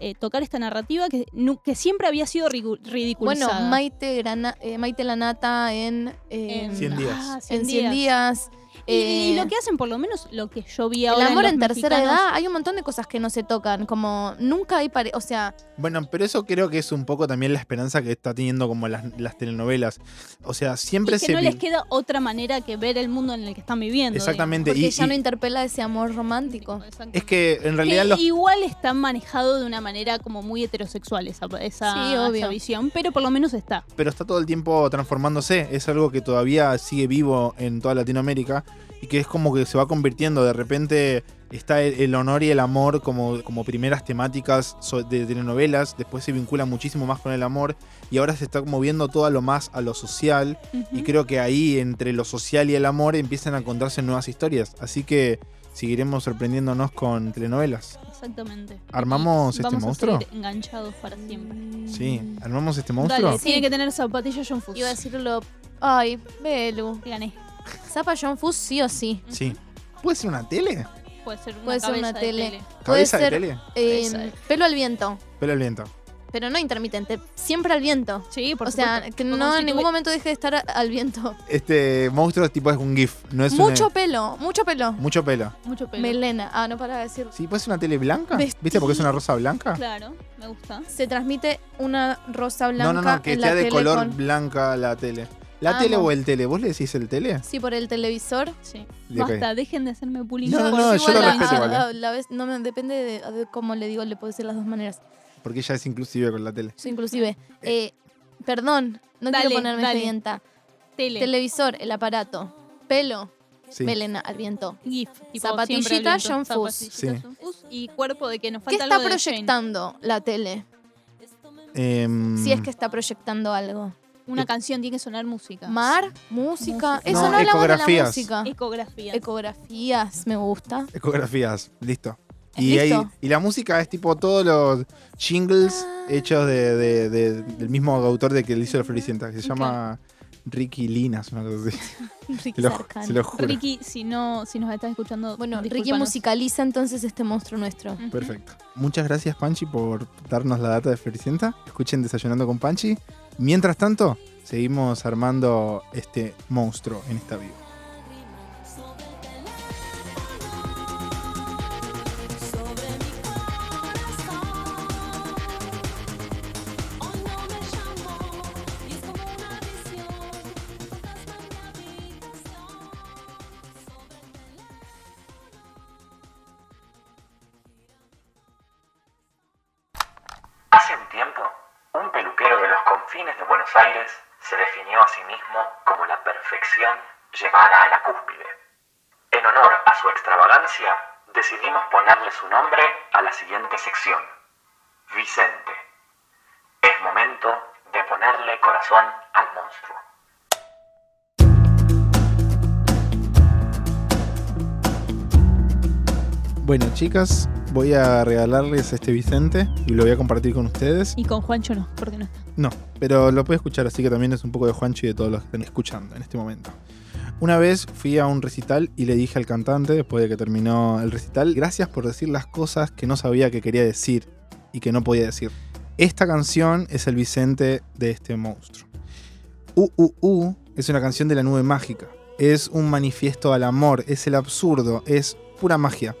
eh, tocar esta narrativa que, que siempre había sido rigu- Bueno, ridiculizada. Maite, Grana- eh, Maite Lanata en... eh, En- 100 días. Ah, en 100 días. Y, y eh, lo que hacen, por lo menos lo que yo vi el ahora. amor los en tercera mexicanos- edad, hay un montón de cosas que no se tocan, como nunca hay pare o sea, Bueno, pero eso creo que es un poco también la esperanza que está teniendo como las, las telenovelas. O sea, siempre Y que se... no les queda otra manera que ver el mundo en el que están viviendo. Exactamente. porque Y, ya no y- interpela ese amor romántico. digamos. Exactamente. es que en realidad Que los igual está manejado de una manera como muy heterosexual esa, esa, Sí, obvio. esa visión, pero por lo menos está. pero está todo el tiempo transformándose. Es algo que todavía sigue vivo en toda Latinoamérica y que es como que se va convirtiendo. De repente está el, el honor y el amor como, como primeras temáticas so- de telenovelas. Después se vincula muchísimo más con el amor y ahora se está moviendo todo a lo más a lo social. Y creo que ahí entre lo social y el amor empiezan a encontrarse nuevas historias. Así que seguiremos sorprendiéndonos con telenovelas. Exactamente. ¿Armamos este vamos monstruo? a seguir enganchados para siempre. Sí, armamos este monstruo. Dale, Sí. tiene que tener zapatillas John Fuss. Iba a decirlo, ay, Belu. Gané. Zapa John Fuss sí o sí. Sí. ¿Puede ser una tele? Puede ser una, Puede ser una de tele. tele. Puede ¿Cabeza de ser tele? eh, pelo al viento, Pelo al viento. pero no intermitente, siempre al viento. Sí, por o sea, supuesto. que Como no si en ningún tuvi- momento deje de estar a- al viento. Este monstruo tipo es un GIF, no es Mucho una- pelo, mucho pelo. mucho pelo. Mucho pelo. Melena. Ah, no para de decir. Sí, puede ser una tele blanca. Vestido. ¿Viste porque es una rosa blanca? Claro, me gusta. Se transmite una rosa blanca No, no, no, que en la sea de tele color con- blanca la tele. ¿La Amo. tele o el tele? ¿Vos le decís el tele? Sí, por el televisor. Sí. ¿De qué? Basta, dejen de hacerme bullying. No, no, yo lo la- respeto igual, ¿eh? a- la vez- no me, depende de, de cómo le digo, le puedo decir las dos maneras. Porque ella es inclusive con la tele. Yo inclusive. eh, perdón, no Dale, quiero ponerme dale. sedienta. Tele. Televisor, el aparato. Pelo, Sí. melena al viento. GIF. Tipo, Zapatillita, siempre al viento. John Fuss. Zapatillita, Sí. John Fuss Y cuerpo de que nos ¿Qué falta está algo de Jane. proyectando la tele? Em, Si es que está proyectando algo. Una canción tiene que sonar música. Mar, música. Música. Eso No, no, hablamos de la ecografías. música. Ecografía. Ecografías, me gusta. Ecografías, listo. ¿Es Y, ahí- listo? y la música es tipo todos los jingles Ah. hechos de, de- de- del mismo autor de que le hizo la Floricienta, que se llama Ricky Linas, una cosa así. Ricky Se lo, Sarkani. se lo juro. Ricky, si no, si nos estás escuchando, Bueno, Ricky musicaliza entonces este monstruo nuestro. Perfecto. Muchas gracias, Panchi, por darnos la data de Floricienta. Escuchen Desayunando con Panchi. Mientras tanto, seguimos armando este monstruo en esta vivo. De los confines de Buenos Aires se definió a sí mismo como la perfección llevada a la cúspide. En honor a su extravagancia, decidimos ponerle su nombre a la siguiente sección. Vicente. Es momento de ponerle corazón al monstruo. Bueno, chicas, voy a regalarles este Vicente y lo voy a compartir con ustedes. Y con Juancho no, porque no está. No, pero lo puede escuchar, así que también es un poco de Juancho y de todos los que están escuchando en este momento. Una vez fui a un recital y le dije al cantante, después de que terminó el recital, gracias por decir las cosas que no sabía que quería decir y que no podía decir. Esta canción es el Vicente de este monstruo. Uh, uh es una canción de la nube mágica. Es un manifiesto al amor, es el absurdo, es pura magia.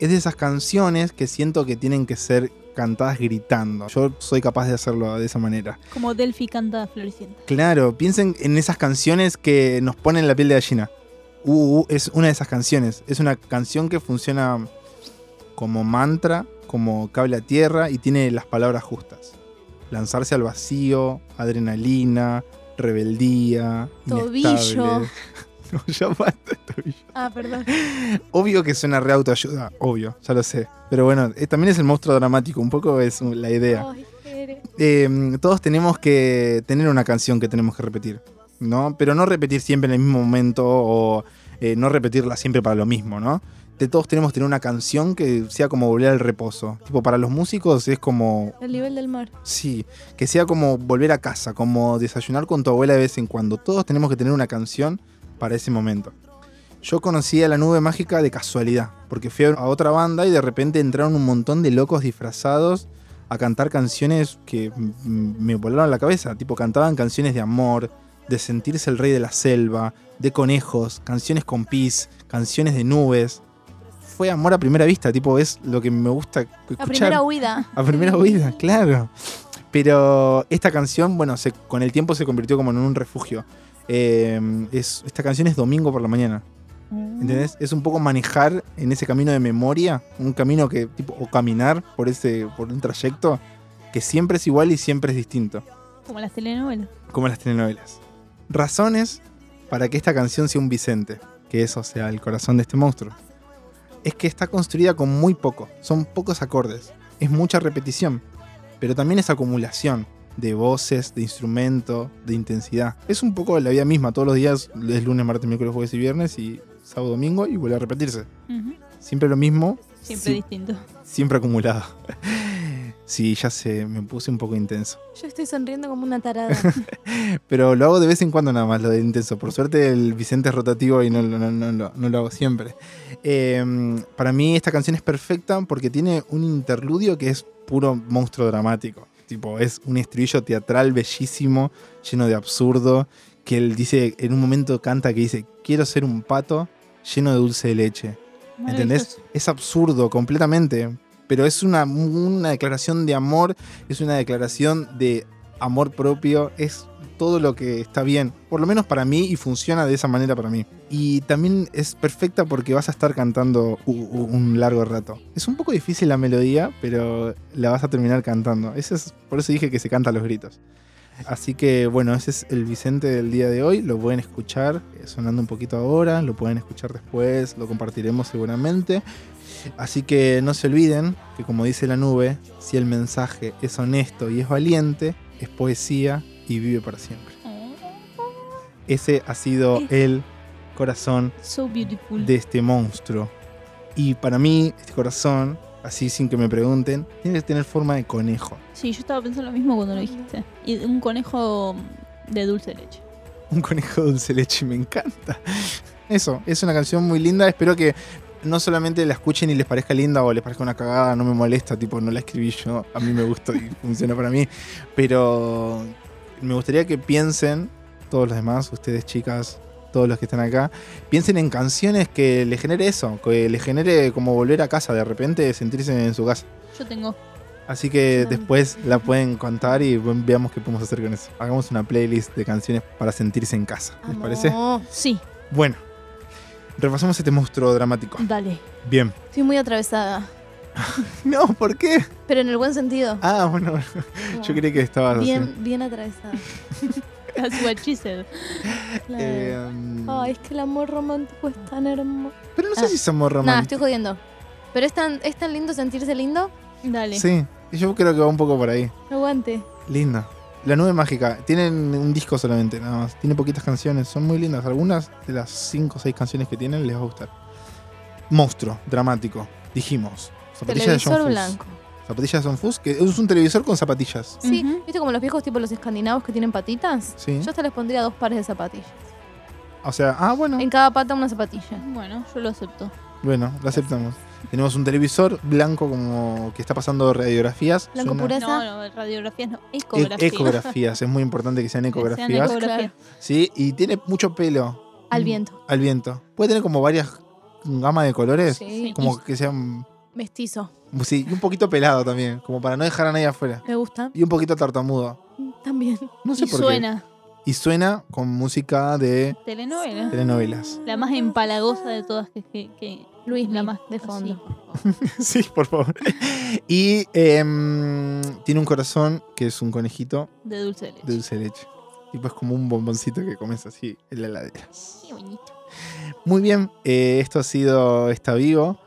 Es de esas canciones que siento que tienen que ser cantadas gritando. Yo soy capaz de hacerlo de esa manera. Como Delphi canta Floricienta. Claro, piensen en esas canciones que nos ponen la piel de gallina. Uh, uh, es una de esas canciones. Es una canción que funciona como mantra, como cable a tierra y tiene las palabras justas. Lanzarse al vacío, adrenalina, rebeldía, Tobillo. inestable. Basta, tobillo. Ah, perdón. Obvio que suena re autoayuda, obvio, ya lo sé. Pero bueno, eh, también es el monstruo dramático, un poco es la idea. Ay. Eh, todos tenemos que tener una canción que tenemos que repetir, ¿no? Pero no repetir siempre en el mismo momento o eh, no repetirla siempre para lo mismo, ¿no? De todos tenemos que tener una canción que sea como volver al reposo. Tipo, para los músicos es como, El nivel del mar. sí, que sea como volver a casa, como desayunar con tu abuela de vez en cuando. Todos tenemos que tener una canción para ese momento. Yo conocí a la nube mágica de casualidad, porque fui a otra banda y de repente entraron un montón de locos disfrazados a cantar canciones que me volaron la cabeza. Tipo, cantaban canciones de amor, de sentirse el rey de la selva, de conejos, canciones con pis, canciones de nubes. Fue amor a primera vista, tipo, es lo que me gusta escuchar. La primera huida. A primera oída, claro. Pero esta canción, bueno, se- con el tiempo se convirtió como en un refugio. Eh, es, esta canción es domingo por la mañana. ¿Entendés? Es un poco manejar en ese camino de memoria, un camino que, tipo, o caminar por ese, por un trayecto que siempre es igual y siempre es distinto, Como las telenovelas. como las telenovelas. Razones para que esta canción sea un Vicente, que eso sea el corazón de este monstruo. Es que está construida con muy poco, son pocos acordes, es mucha repetición, pero también es acumulación de voces, de instrumento, de intensidad. Es un poco la vida misma, todos los días es lunes, martes, miércoles, jueves y viernes y sábado, domingo y vuelve a repetirse. Siempre lo mismo, Siempre distinto. siempre acumulado. Sí, ya sé, me puse un poco intenso. Yo estoy sonriendo como una tarada. Pero lo hago de vez en cuando nada más, lo de intenso. Por suerte el Vicente es rotativo y no, no, no, no, lo- no lo hago siempre. Eh, para mí esta canción es perfecta porque tiene un interludio que es puro monstruo dramático. Tipo, es un estribillo teatral bellísimo, lleno de absurdo, que él dice, en un momento canta que dice, quiero ser un pato lleno de dulce de leche. ¿Entendés? Es absurdo completamente. Pero es una, una declaración de amor, es una declaración de amor propio, es todo lo que está bien, por lo menos para mí, y funciona de esa manera para mí. Y también es perfecta porque vas a estar cantando un largo rato. Es un poco difícil la melodía, pero la vas a terminar cantando. Ese es, por eso dije que se canta a los gritos. Así que bueno, ese es el Vicente del día de hoy. Lo pueden escuchar eh, sonando un poquito ahora, lo pueden escuchar después, lo compartiremos seguramente. Así que no se olviden que como dice la nube, si el mensaje es honesto y es valiente, es poesía y vive para siempre. Ese ha sido el corazón So de este monstruo. Y para mí, este corazón, así sin que me pregunten, tiene que tener forma de conejo. Sí, yo estaba pensando lo mismo cuando lo dijiste. Y un conejo de dulce de leche. Un conejo dulce de leche, me encanta. Eso, es una canción muy linda. Espero que no solamente la escuchen y les parezca linda o les parezca una cagada, no me molesta, tipo, no la escribí yo, a mí me gustó y funciona para mí. Pero me gustaría que piensen, todos los demás, ustedes chicas, todos los que están acá, piensen en canciones que les genere eso, que les genere como volver a casa, de repente sentirse en su casa. Yo tengo. Así que después la pueden contar y veamos qué podemos hacer con eso. Hagamos una playlist de canciones para sentirse en casa. ¿Les parece? Sí, Bueno, repasamos este monstruo dramático. dale. Bien. Estoy muy atravesada. No, ¿por qué? Pero en el buen sentido. Ah, bueno, Como yo creí que estabas así. bien, bien atravesada. That's what she said. Claro. Eh, Ay, es que el amor romántico es tan hermoso. pero no sé ah. si somos Nada, románticos. estoy jodiendo. Pero es tan, es tan lindo sentirse lindo. Dale. Sí, yo creo que va un poco por ahí. Aguante. Linda. La nube mágica. Tienen un disco solamente, nada más. Tiene poquitas canciones. Son muy lindas. Algunas de las 5 o 6 canciones que tienen les va a gustar. Monstruo, dramático. Dijimos. Zapatillas de John Televisor Fuss. blanco. Zapatillas de John Fuss, que es un televisor con zapatillas. Sí, Ujú. ¿viste como los viejos tipo los escandinavos que tienen patitas? Sí. Yo hasta les pondría dos pares de zapatillas. O sea, ah, bueno. En cada pata una zapatilla. Bueno, yo lo acepto. Bueno, lo aceptamos. Tenemos un televisor blanco como que está pasando radiografías. Blanco Suena- pureza. No, no, radiografías no. E- Ecografías. ecografías. es muy importante que sean Que sean ecografías. ecografías. Sí, y tiene mucho pelo. Al viento. Al viento. Puede tener como varias gamas de colores. Sí. Como que sean. Mestizo. Sí, y un poquito pelado también. Como para no dejar a nadie afuera. Me gusta. Y un poquito tartamudo. También. No sé Y por suena. qué. Y suena con música de Telenovela. telenovelas. La más empalagosa de todas que, que, que- Luis, la la más de fondo. sí, por favor. Y em, tiene un corazón que es un conejito de dulce de leche. de dulce de leche. Tipo es como un bomboncito que comes así en la heladera. Qué bonito. Muy bien, eh, esto ha sido Está Vivo.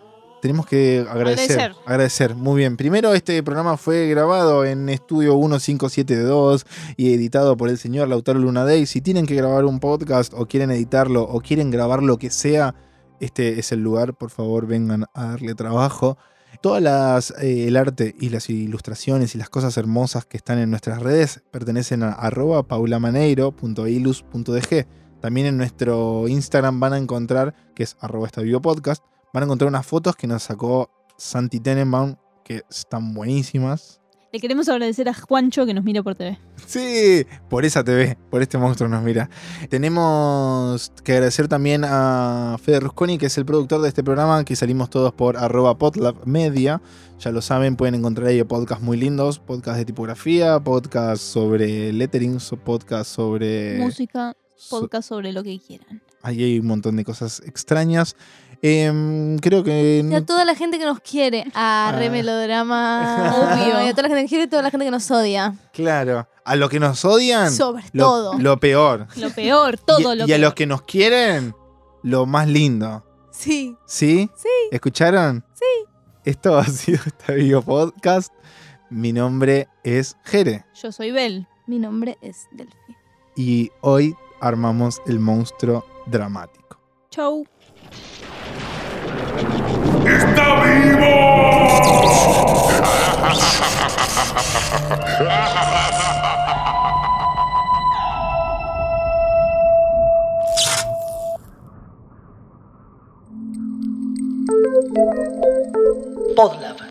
Tenemos que agradecer, Agradecer. agradecer. Muy bien. Primero, este programa fue grabado en Estudio 1572 y editado por el señor Lautaro Lunadey. Si tienen que grabar un podcast o quieren editarlo o quieren grabar lo que sea, este es el lugar. Por favor, vengan a darle trabajo. Todas las, eh, el arte y las ilustraciones y las cosas hermosas que están en nuestras redes pertenecen a arroba paulamanero.ilus.dg. También en nuestro Instagram van a encontrar, que es arroba esta podcast, van a encontrar unas fotos que nos sacó Santi Tenenbaum, que están buenísimas. Le queremos agradecer a Juancho que nos mira por TV. Sí, por esa TV, por este monstruo nos mira. Tenemos que agradecer también a Fede Rusconi, que es el productor de este programa, que salimos todos por arroba media. Ya lo saben, pueden encontrar ahí podcasts muy lindos, podcasts de tipografía, podcasts sobre lettering, podcasts sobre... Música, so- podcast sobre lo que quieran. Ahí hay un montón de cosas extrañas. Em, creo que... Y a toda la gente que nos quiere. A Ah. re melodrama. Obvio. Y a toda la gente que nos quiere y a toda la gente que nos odia. Claro, a los que nos odian, Sobre lo, todo. lo peor. Lo peor, todo y, lo y a peor. los que nos quieren, lo más lindo. Sí. ¿Sí? Sí. ¿Escucharon? Sí. Esto ha sido este video podcast. Mi nombre es Jere Yo soy Bel. Mi nombre es Delphi. y hoy armamos el monstruo dramático. Chau. ¡Está vivo! Podlab.